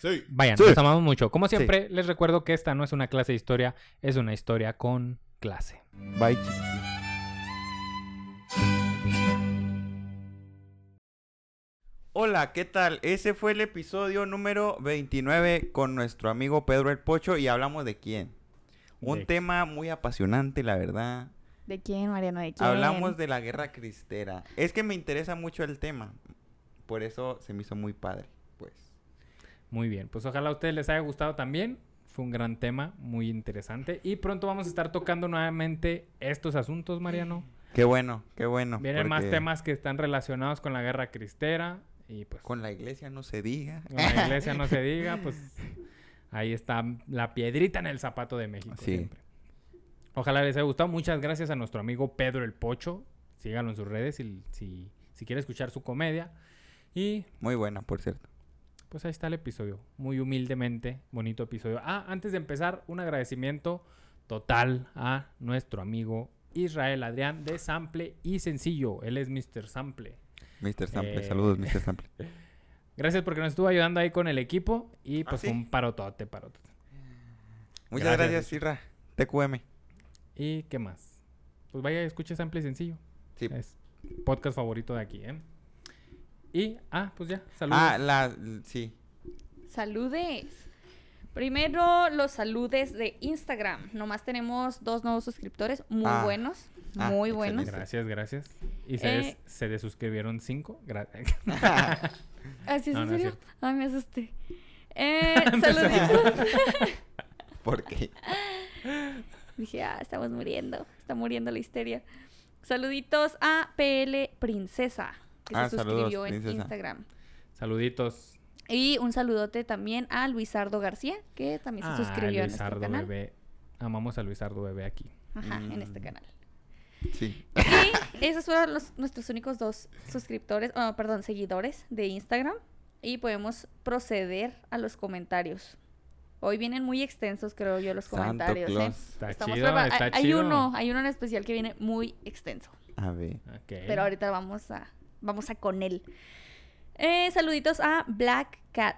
Sí. Vayan, Sí. los amamos mucho. Como siempre, les recuerdo que esta no es una clase de historia, es una historia con clase. Bye, chicos. Hola, ¿qué tal? Ese fue el episodio número 29 con nuestro amigo Pedro el Pocho y hablamos de quién. Un De- tema muy apasionante, la verdad. ¿De quién, Mariano? ¿De quién? Hablamos de la guerra cristera. Es que me interesa mucho el tema. Por eso se me hizo muy padre, pues. Muy bien, pues ojalá a ustedes les haya gustado también. Fue un gran tema, muy interesante. Y pronto vamos a estar tocando nuevamente estos asuntos, Mariano. Qué bueno, qué bueno. Vienen más temas que están relacionados con la guerra cristera. Y pues Con la iglesia no se diga. con la iglesia no se diga, pues ahí está la piedrita en el zapato de México. Sí. siempre. Ojalá les haya gustado. Muchas gracias a nuestro amigo Pedro el Pocho. Síganlo en sus redes si, si, si quiere escuchar su comedia. Y Muy buena, por cierto. Pues ahí está el episodio. Muy humildemente, bonito episodio. Ah, antes de empezar, un agradecimiento total a nuestro amigo Israel Adrián de Sample y Sencillo. Él es Mr. Sample. Mr. Sample, Eh. saludos, Mr. Sample. Gracias porque nos estuvo ayudando ahí con el equipo y ¿Ah, pues fue sí? un parotote, parotote. Muchas Gracias, gracias, Irra. TQM. ¿Y qué más? Pues vaya, escuche Sample y Sencillo. Sí. Es podcast favorito de aquí, ¿eh? Y, ah, pues ya, saludos. Ah, la, sí. Saludes. Primero, los saludes de Instagram. Nomás tenemos dos nuevos suscriptores muy Ah. buenos. Ah, muy buenos. Gracias, gracias. Y se, Eh. des- se desuscribieron cinco. Gra- ¿Ah, sí, es No, en no es serio? Ay, me asusté. Eh, saluditos. ¿Por qué? Dije, ah, estamos muriendo. Está muriendo la histeria. Saluditos a PL Princesa, que Ah, se saludos, suscribió en princesa. Instagram. Saluditos. Y un saludote también a Luisardo García, que también se Ah, suscribió en nuestro Luisardo canal. Bebé. Amamos a Luisardo Bebé aquí. Ajá, en este Mm. canal. Sí. Y esos fueron los- nuestros únicos dos suscriptores, oh, perdón, seguidores de Instagram. Y podemos proceder a los comentarios. Hoy vienen muy extensos, creo yo, los Santo comentarios. ¿eh? Claus. Está Estamos chido, está hay, hay chido. uno, hay uno en especial que viene muy extenso. A ver. Ok. Pero ahorita vamos a, vamos a con él. Eh, saluditos a Black Cat.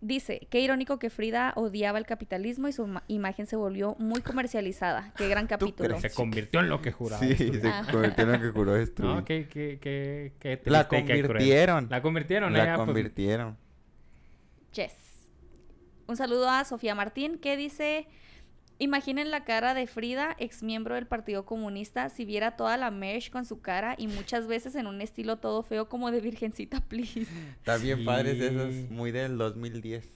Dice, qué irónico que Frida odiaba el capitalismo y su ma- imagen se volvió muy comercializada. Qué gran capítulo. Se convirtió en lo que juraba. Sí, se Ah. convirtió en lo que juró destruir. No, La triste y qué cruel. convirtieron. La convirtieron, La ella, pues, convirtieron. Yes. Un saludo a Sofía Martín que dice, imaginen la cara de Frida, ex miembro del Partido Comunista, si viera toda la merch con su cara y muchas veces en un estilo todo feo como de Virgencita, please. Está bien padres Sí. esos, muy del 2010.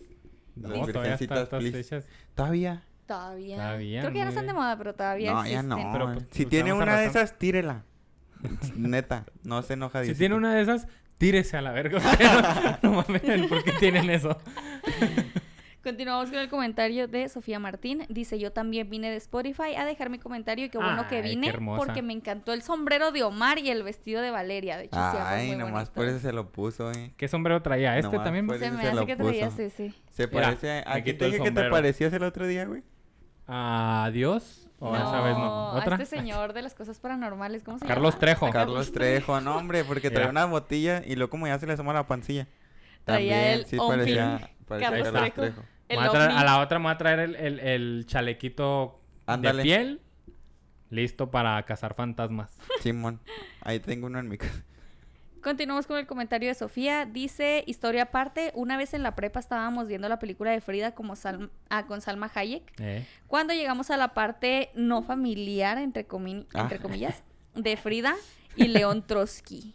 no, Las todavía virgencitas, está- please. fechas. Todavía. Todavía. Todavía, Creo que ya no están de moda, pero todavía no, ya no. Pero, pues, si pues, tiene una de esas, tírela. Neta, no se enoja. Si tiene una de esas, tírese a la verga. no, no mames, ¿por qué tienen eso? Continuamos con el comentario de Sofía Martín. Dice, yo también vine de Spotify a dejar mi comentario y qué bueno que Ay, qué vine porque me encantó el sombrero de Omar y el vestido de Valeria. De hecho, sí, Ay, muy nomás por eso se lo puso, eh. ¿Qué sombrero traía? ¿Este Nomás también? por Se me se hace lo que traías puso. ese. Se parece a... ¿A quién quitó te dije que te parecías el otro día, güey? Adiós. ¿O esa vez no? a este señor de las cosas paranormales, ¿cómo se Carlos llama? Trejo. A Carlos Trejo, no, hombre, porque traía una botella y luego como ya se le asoma la pancilla. Traía También, el sí, parecía, parecía Carlos Carlos Trejo. Trejo. A traer- ovni. a la otra me voy a traer el, el- el chalequito de piel. Listo para cazar fantasmas. Simón, ahí tengo uno en mi casa. Continuamos con el comentario de Sofía. Dice, historia aparte, una vez en la prepa estábamos viendo la película de Frida como Sal- ah, con Salma Hayek. Eh. Cuando llegamos a la parte no familiar, entre, comi- Ah. entre comillas, de Frida y León Trotsky.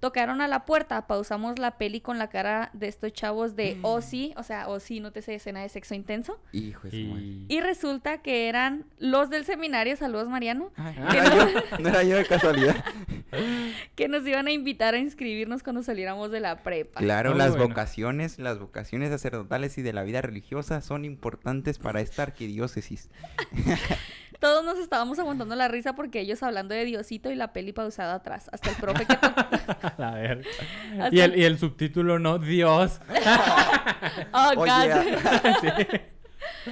Tocaron a la puerta, pausamos la peli con la cara de estos chavos de Ozzy, o sea, Ozzy, no te sé escena de sexo intenso. Hijo madre. Y... Y resulta que eran los del seminario, saludos Mariano, Ay, Ah. no, era yo, no era yo de casualidad. que nos iban a invitar a inscribirnos cuando saliéramos de la prepa. Claro, Muy las bueno. vocaciones, las vocaciones sacerdotales y de la vida religiosa son importantes para esta arquidiócesis. Todos nos estábamos aguantando la risa porque ellos hablando de Diosito y la peli pausada atrás. Hasta el profe que tocó. A ver. Hasta Y el, y el subtítulo no, Dios. Oh, God. Sí.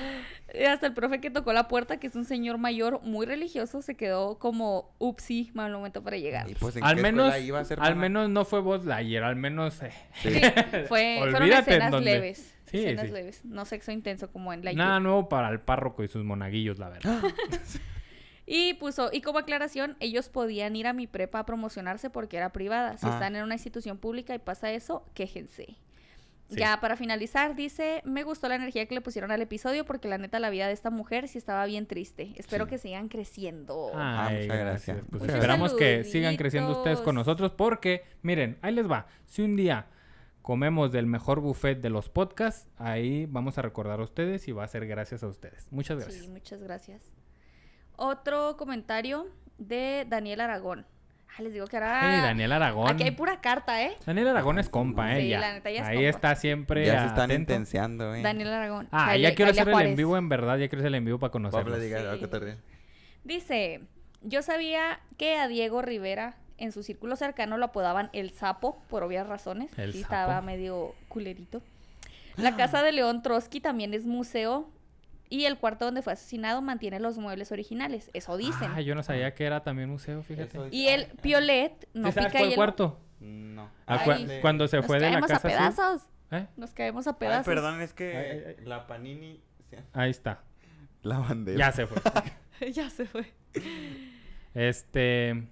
Y hasta el profe que tocó la puerta, que es un señor mayor muy religioso, se quedó como upsi, mal momento para llegar. Y pues, ¿en Al qué menos, escuela ibas, al hermana? menos no fue Buzz Lightyear, al menos... eh, Sí, fue, fueron escenas leves. Sí, escenas sí. leves. No sexo intenso como en la Nada nuevo para el párroco y sus monaguillos, la verdad. Y puso, y como aclaración, ellos podían ir a mi prepa a promocionarse porque era privada. Si Ah. están en una institución pública y pasa eso, quéjense. Sí. Ya para finalizar, dice, me gustó la energía que le pusieron al episodio porque la neta la vida de esta mujer sí estaba bien triste. Espero Sí. que sigan creciendo. Ah, muchas gracias. Pues Muchas esperamos que sigan creciendo ustedes con nosotros porque, miren, ahí les va. Si un día comemos del mejor buffet de los podcasts, ahí vamos a recordar a ustedes y va a ser gracias a ustedes. Muchas gracias. Sí, muchas gracias. Otro comentario de Daniel Aragón. Ah, les digo que ahora... Hey, Daniel Aragón. Aquí hay pura carta, ¿eh? Daniel Aragón es compa, ¿eh? Sí, ya. la neta, ya es Ahí compa. está siempre Ya se están intenseando, eh. Daniel Aragón. Ah, ya quiero hacer el en vivo en verdad, ya quiero hacer el en vivo para Pablo, conocerlo. diga, Sí. Dice, yo sabía que a Diego Rivera en su círculo cercano lo apodaban el sapo, por obvias razones. El sí, sapo. estaba medio culerito. La casa de León Trotsky también es museo y el cuarto donde fue asesinado mantiene los muebles originales. Eso dicen. Ah, yo no sabía que era también museo, fíjate. Eso- Y el Piolet no ¿Sí pica cuál hielo. cuarto? No. Ah, Ay, cuando se Nos fue de la caemos casa a azul. pedazos. ¿Eh? Nos caemos a Ay, pedazos. perdón, es que Ay, ay, ay. la panini... Ahí está. La bandera. Ya se fue. ya se fue. Este.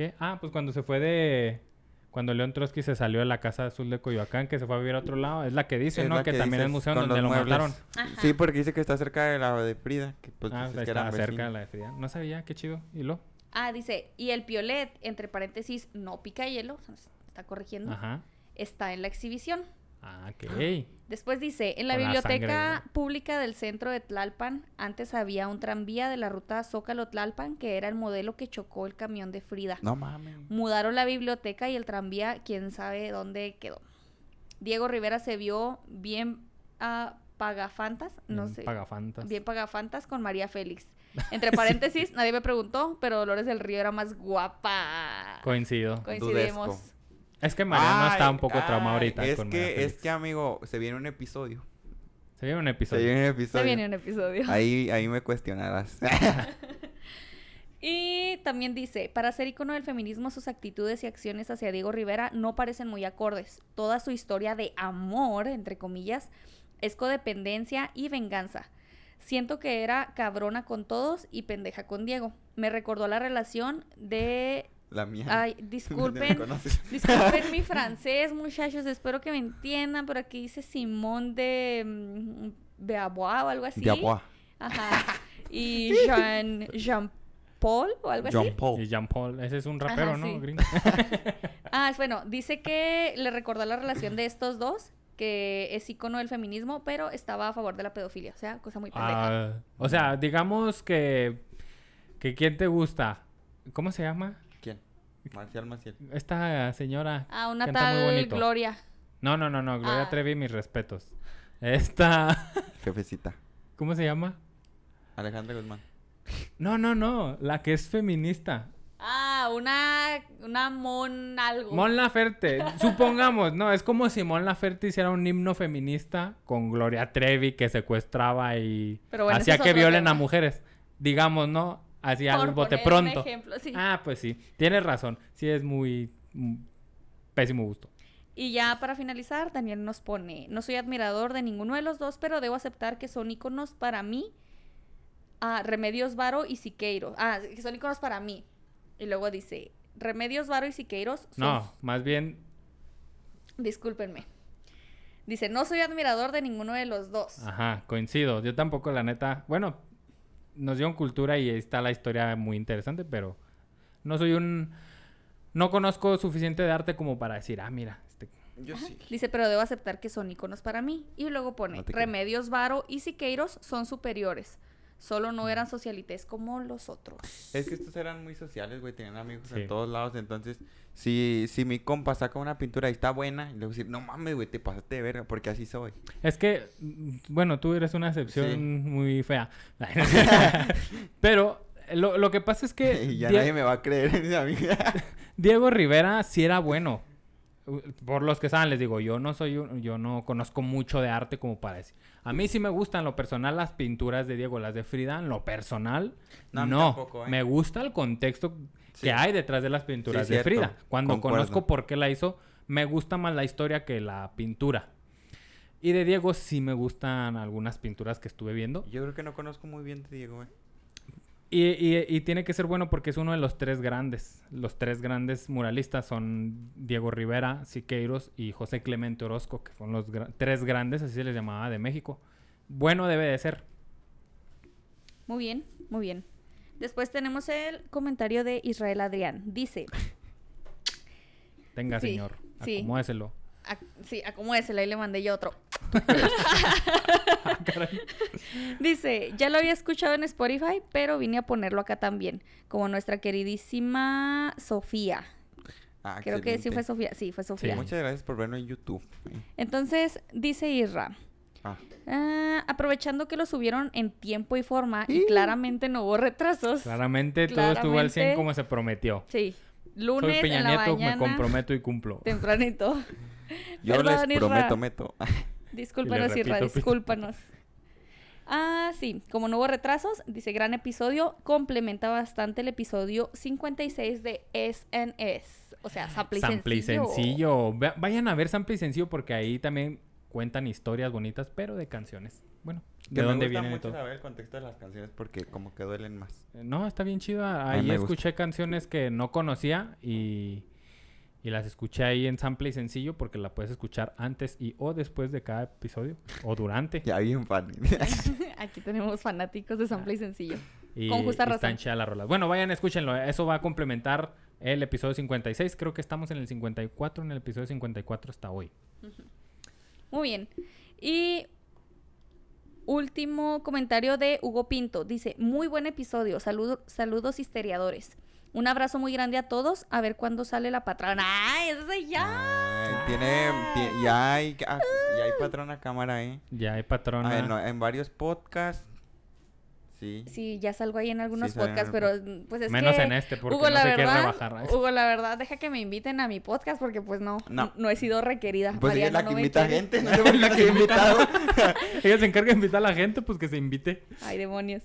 ¿Qué? Ah, pues cuando se fue de. Cuando León Trotsky se salió de la casa azul de Coyoacán, que se fue a vivir a otro lado, es la que dice, Es ¿no? Que, también es museo donde lo muebles. mataron. Ajá. Sí, porque dice que está cerca de la de Frida. Que pues Ah, que está cerca de la de Frida. No sabía, qué chido. ¿Y lo? Ah, dice, y el Piolet, entre paréntesis, no pica hielo, o sea, se está corrigiendo, Ajá. está en la exhibición. Ah, ok. Después dice, en la Con la biblioteca pública del centro de Tlalpan, antes había un tranvía de la ruta Zócalo-Tlalpan, que era el modelo que chocó el camión de Frida. No mames. Mudaron la biblioteca y el tranvía, quién sabe dónde quedó. Diego Rivera se vio bien a pagafantas, no Bien sé, Pagafantas. bien pagafantas con María Félix. Entre paréntesis, nadie me preguntó, pero Dolores del Río era más guapa. Coincido. Coincidimos. Dudesco. Es que Mariano está Ay, un poco traumado ay, ahorita Es con que, es que, amigo, se viene un episodio. Se viene un Se episodio. viene un Se episodio. viene un episodio. Ahí, ahí me cuestionarás. Y también dice, para ser icono del feminismo, sus actitudes y acciones hacia Diego Rivera no parecen muy acordes. Toda su historia de amor, entre comillas, es codependencia y venganza. Siento que era cabrona con todos y pendeja con Diego. Me recordó la relación de... la mía. Ay, ¿Dónde me disculpen. Disculpen mi francés, muchachos. Espero que me entiendan. Pero aquí dice Simón de mm, Beauvoir o algo así. Diabua. Ajá. Y Jean, Jean Paul o algo así. Paul. Y Jean Paul, ese es un rapero, Ajá, ¿no? sí. Gringo. Ah, es bueno, dice que le recordó la relación de estos dos, que es icono del feminismo, pero estaba a favor de la pedofilia. O sea, cosa muy pendeja. Ah, o sea, digamos que, que ¿quién te gusta? ¿Cómo se llama? Marcial Maciel. Esta señora. Ah, una canta muy tal bonito. Gloria. No, no, no, no. Gloria Ah. Trevi, mis respetos. Esta. Jefecita. ¿Cómo se llama? Alejandra Guzmán. No, no, no. La que es feminista. Ah, una, una mon algo. Mon Laferte. Supongamos, no. Es como si Mon Laferte hiciera un himno feminista con Gloria Trevi que secuestraba y Pero bueno, hacía que violen tema. a mujeres. Digamos, ¿no? Por al bote pronto. ejemplo, sí. Ah, pues sí. Tienes razón. Sí es muy... mm, pésimo gusto. Y ya para finalizar, Daniel nos pone, no soy admirador de ninguno de los dos, pero debo aceptar que son iconos para mí. Ah, Remedios Varo y Siqueiros. Ah, que son iconos para mí. Y luego dice, Remedios Varo y Siqueiros son... No, más bien... Discúlpenme. Dice, no soy admirador de ninguno de los dos. Ajá, coincido. Yo tampoco, la neta... Bueno, nos dieron cultura y ahí está la historia muy interesante, pero... No soy un... No conozco suficiente de arte como para decir, ah, mira, este... Yo sí. Dice, pero debo aceptar que son iconos para mí. Y luego pone, No. Remedios Varo y Siqueiros son superiores. Solo no eran socialites como los otros. Es que estos eran muy sociales, güey. Tenían amigos Sí. en todos lados. Entonces, si, si mi compa saca una pintura y está buena, y le voy a decir, no mames, güey, te pasaste de verga, porque así soy. Es que, mm, bueno, tú eres una excepción Sí. muy fea. Pero lo, lo que pasa es que y ya Die- nadie me va a creer a mí. Diego Rivera sí era bueno. Por los que saben, les digo, yo no soy un- yo no conozco mucho de arte como para decir. A mí sí me gustan lo personal las pinturas de Diego, las de Frida, en lo personal No, tampoco, ¿eh? Me gusta el contexto Sí. que hay detrás de las pinturas Sí, de cierto. Frida. Cuando Concuerdo. conozco por qué la hizo, me gusta más la historia que la pintura. Y de Diego sí me gustan algunas pinturas que estuve viendo. Yo creo que no conozco muy bien de Diego, güey. Y, y- y tiene que ser bueno porque es uno de los tres grandes. Los tres grandes muralistas son Diego Rivera, Siqueiros y José Clemente Orozco, que son los gra- tres grandes, así se les llamaba, de México. Bueno debe de ser. Muy bien, muy bien. Después tenemos el comentario de Israel Adrián. Dice, Tenga, Sí, señor, sí. acomódeselo. A- sí, acomódesela, ahí le mandé yo otro. Dice, ya lo había escuchado en Spotify, pero vine a ponerlo acá también. Como nuestra queridísima Sofía. Ah, Creo que sí fue Sofía. Sí, fue Sofía. Muchas gracias por verlo en YouTube. Entonces, dice Isra. Ah. "Ah, aprovechando que lo subieron en tiempo y forma y claramente no hubo retrasos. Claramente todo estuvo al 100 Claramente- como se prometió. Sí. Lunes Soy Peña en la Nieto, mañana. me comprometo y cumplo. Tempranito. Yo Perdón, les Isra. prometo, meto. Discúlpanos, pito. discúlpanos. Ah, sí, como no hubo retrasos, dice gran episodio, complementa bastante el episodio 56 de SNS. O sea, sample y Sample y sencillo. Vayan a ver Sample y sencillo porque ahí también cuentan historias bonitas, pero de canciones. Bueno, ¿de Que dónde gusta viene mucho todo? saber el contexto de las canciones porque como que duelen más. No, está bien chido. A Ahí escuché canciones que no conocía y, y las escuché ahí en sample y sencillo porque la puedes escuchar antes y o después de cada episodio o durante. Ya bien fan. Aquí tenemos fanáticos de sample y sencillo. Y, Con justa y razón. están chidas las rolas. Bueno, vayan, escúchenlo. Eso va a complementar el episodio 56. Creo que estamos en el 54. En el episodio 54 hasta hoy. Muy bien. Y último comentario de Hugo Pinto. Dice, muy buen episodio. Saludo- saludos histeriadores. Un abrazo muy grande a todos. A ver cuándo sale la patrona. ¡Ay, eso es ya! Ay, tiene, ti- ya hay, ah, ya hay patrona cámara, ¿eh? Ya hay patrona. Ah, en, en varios podcasts. Sí. Sí, ya salgo ahí en algunos Sí, sale en podcasts, pero pues es Menos que... en este porque Hugo, no la se quiere verdad, rebajar. Hugo, la verdad, deja que me inviten a mi podcast porque pues no, No. no, he sido requerida. Pues ella es la no que invita quiere. gente, no sé qué la que he invitado. Ella se encarga de invitar a la gente, pues que se invite. Ay, demonios.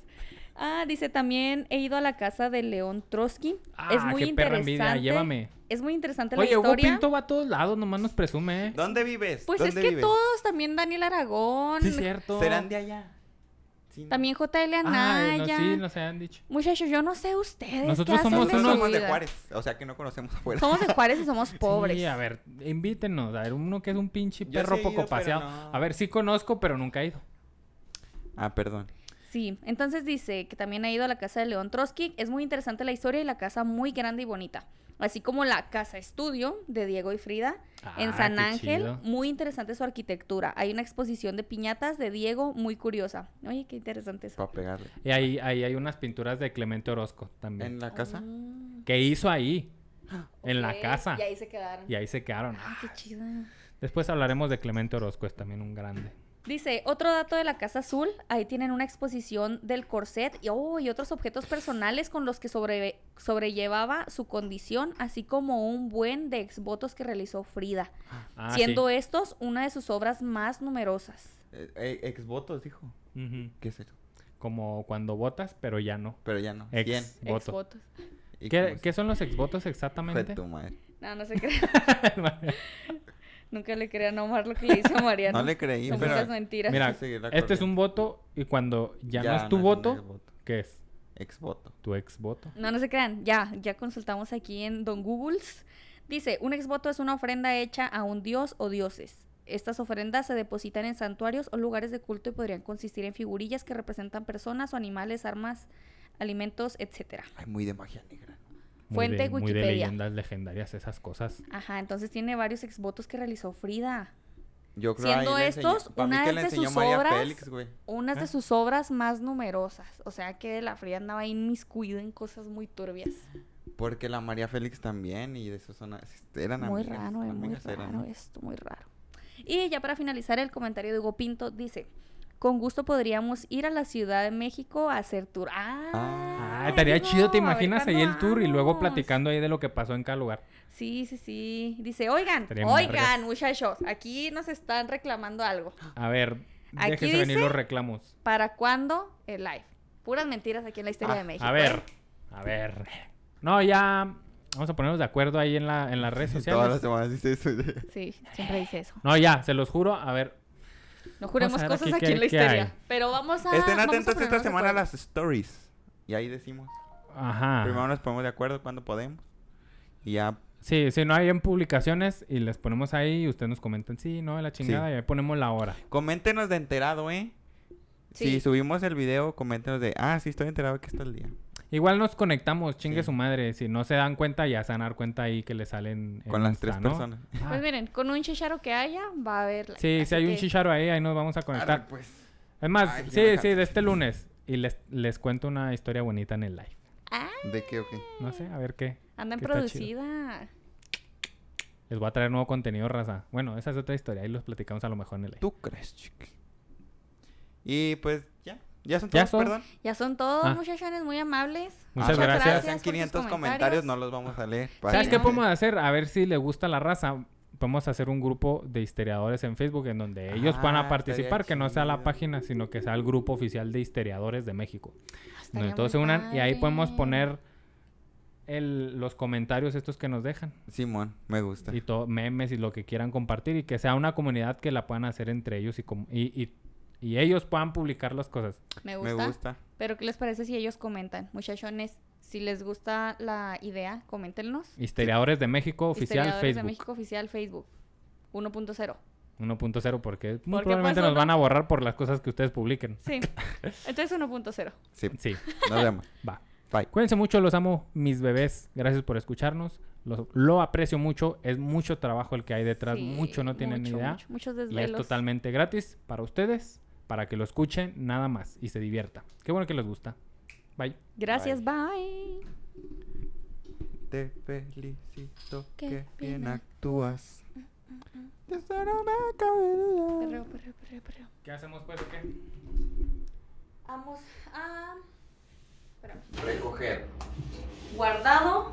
Ah, dice también, he ido a la casa de León Trotsky. es Ah, muy qué perra interesante. envidia, llévame. Es muy interesante Oye, la Hugo historia. Pinto va a todos lados, nomás nos presume. ¿eh? ¿Dónde vives? Pues es ¿Dónde que vives? todos, también Daniel Aragón, Sí, cierto. ¿Serán de allá? Sí, ¿no? también JL Ay, no, Anaya. sí, nos han dicho. Muchachos, yo no sé ustedes. Nosotros qué hacen somos de somos. Juárez, o sea que no conocemos afuera. Somos de Juárez y somos pobres. Sí, a ver, invítenos. A ver, uno que es un pinche perro sí poco ido, paseado. no. A ver, sí conozco, pero nunca he ido. Ah, perdón. Sí, entonces dice que también ha ido a la casa de León Trotsky. Es muy interesante la historia y la casa muy grande y bonita. Así como la casa estudio de Diego y Frida en Ah, San Ángel. chido. Muy interesante su arquitectura. Hay una exposición de piñatas de Diego muy curiosa. Oye, qué interesante eso. Para pegarle. Y ahí, ahí hay unas pinturas de Clemente Orozco también. ¿En la casa? Mm, Que hizo ahí. En la casa. Y ahí se quedaron. Y ahí se quedaron. Ay, qué chido. Después hablaremos de Clemente Orozco, es también un grande. Dice, otro dato de la Casa Azul, ahí tienen una exposición del corset y, oh, y otros objetos personales con los que sobre- sobrellevaba su condición, así como un buen de exvotos que realizó Frida, Ah, siendo sí. estos una de sus obras más numerosas. Eh, eh, ex votos, dijo. ¿Qué es eso? Como cuando votas, pero ya no. Pero ya no. Ex. 100. Voto. Exvotos. ¿Y ¿Qué, qué son los exvotos Fue exactamente? tu madre. No, no se crea. Nunca le crean a Omar lo que le hizo a Mariano. No le creí, Son pero- muchas mentiras. Mira, Sí, este es un voto y cuando ya, no es tu no es voto, exvoto. ¿qué es? Ex voto. Tu ex voto. No, no se crean. Ya, ya consultamos aquí en Don Googles. Dice, un exvoto es una ofrenda hecha a un dios o dioses. Estas ofrendas se depositan en santuarios o lugares de culto y podrían consistir en figurillas que representan personas o animales, armas, alimentos, etcétera. Ay, muy de magia negra. Muy Fuente de, muy de Wikipedia. leyendas legendarias, esas cosas. Ajá, entonces tiene varios exvotos que realizó Frida. Yo creo Siendo estos, una que de sus María obras- Félix. Unas Ah. de sus obras más numerosas. O sea que la Frida andaba ahí inmiscuida en cosas muy turbias. Porque la María Félix también y de esos son eran Muy amigas, raro, eh, muy eran, raro ¿no? esto, muy raro. Y ya para finalizar el comentario de Hugo Pinto, dice, con gusto podríamos ir a la Ciudad de México a hacer tour. Ah, Ah, estaría chido, ¿te imaginas ahí el tour y luego platicando ahí de lo que pasó en cada lugar? Sí, sí, sí. Dice, oigan, Estaría oigan, muchachos, aquí nos están reclamando algo. A ver, Aquí déjese venir dice- los reclamos. ¿Para cuándo el live? Puras mentiras aquí en la historia Ah, de México. A ver, ¿eh? a ver. No, ya vamos a ponernos de acuerdo ahí en, la, en las redes Todas las sociales. semanas dice eso. Sí, siempre dice eso. No, ya, se los juro. A ver, No juremos cosas aquí en la historia. Pero vamos a. Estén atentos esta semana a las stories. Y ahí decimos. ajá. Primero nos ponemos de acuerdo cuando podemos. Y ya. Sí, si no hay en publicaciones y les ponemos ahí y ustedes nos comentan, sí, no, la chingada, Sí. y ahí ponemos la hora. Coméntenos de enterado, ¿eh? Sí. Si subimos el video, coméntenos de. Ah, sí, estoy enterado que está el día. Igual nos conectamos, chingue Sí. su madre. Si no se dan cuenta, ya se van a dar cuenta ahí que le salen. en Con las Insta, tres ¿no? personas. Ah, Pues miren, con un chicharo que haya, va a haber. Sí, así si hay un chicharo ahí, ahí nos vamos a conectar. Arre, pues. Es más, Ay, sí, sí, de este lunes. Y les, les cuento una historia bonita en el live. Ah, ¿De qué o qué? No sé, a ver qué. anda en que está chido. producida. Les voy a traer nuevo contenido, raza. Bueno, esa es otra historia. Ahí los platicamos a lo mejor en el live. ¿Tú crees, chiqui? Y pues ya. Ya son ¿Ya todos, son? perdón. Ya son todos, Ah. muchachones, muy amables. Muchas Ah, gracias. gracias. Hacen por sus 500 comentarios. comentarios. no los vamos a leer. ¿Sabes qué podemos hacer? A ver si le gusta la raza. Podemos hacer un grupo de histeriadores en Facebook en donde ellos Ah, van a participar, que no sea la página, sino que sea el grupo oficial de histeriadores de México. Estaría Donde todos se unan y ahí podemos poner el- los comentarios estos que nos dejan. Simón, me gusta. Y todo, memes y lo que quieran compartir y que sea una comunidad que la puedan hacer entre ellos y, com- y, y- y ellos puedan publicar las cosas. Me Me gusta. gusta. Pero ¿qué les parece si ellos comentan? Muchachones, si les gusta la idea, coméntenos. Historiadores de México oficial Historiadores Facebook de México oficial Facebook. 1.0. 1.0 porque muy Porque probablemente pues nos van uno- a borrar por las cosas que ustedes publiquen. Sí. Entonces 1.0. Sí, Sí, nos vemos. va. Bye. Cuídense mucho, los amo, mis bebés. Gracias por escucharnos. Lo, lo aprecio mucho. Es mucho trabajo el que hay detrás. Sí, mucho no tienen ni mucho, idea. mucho, muchos Y es desvelos. totalmente gratis para ustedes, para que lo escuchen nada más y se divierta. Qué bueno que les gusta. Bye. Gracias, bye. Te felicito Qué que bien bien actúas. Me cabe duda. Perreo, perreo, perreo, perreo. ¿Qué hacemos pues o qué? Vamos a... Espérame. Recoger. Guardado.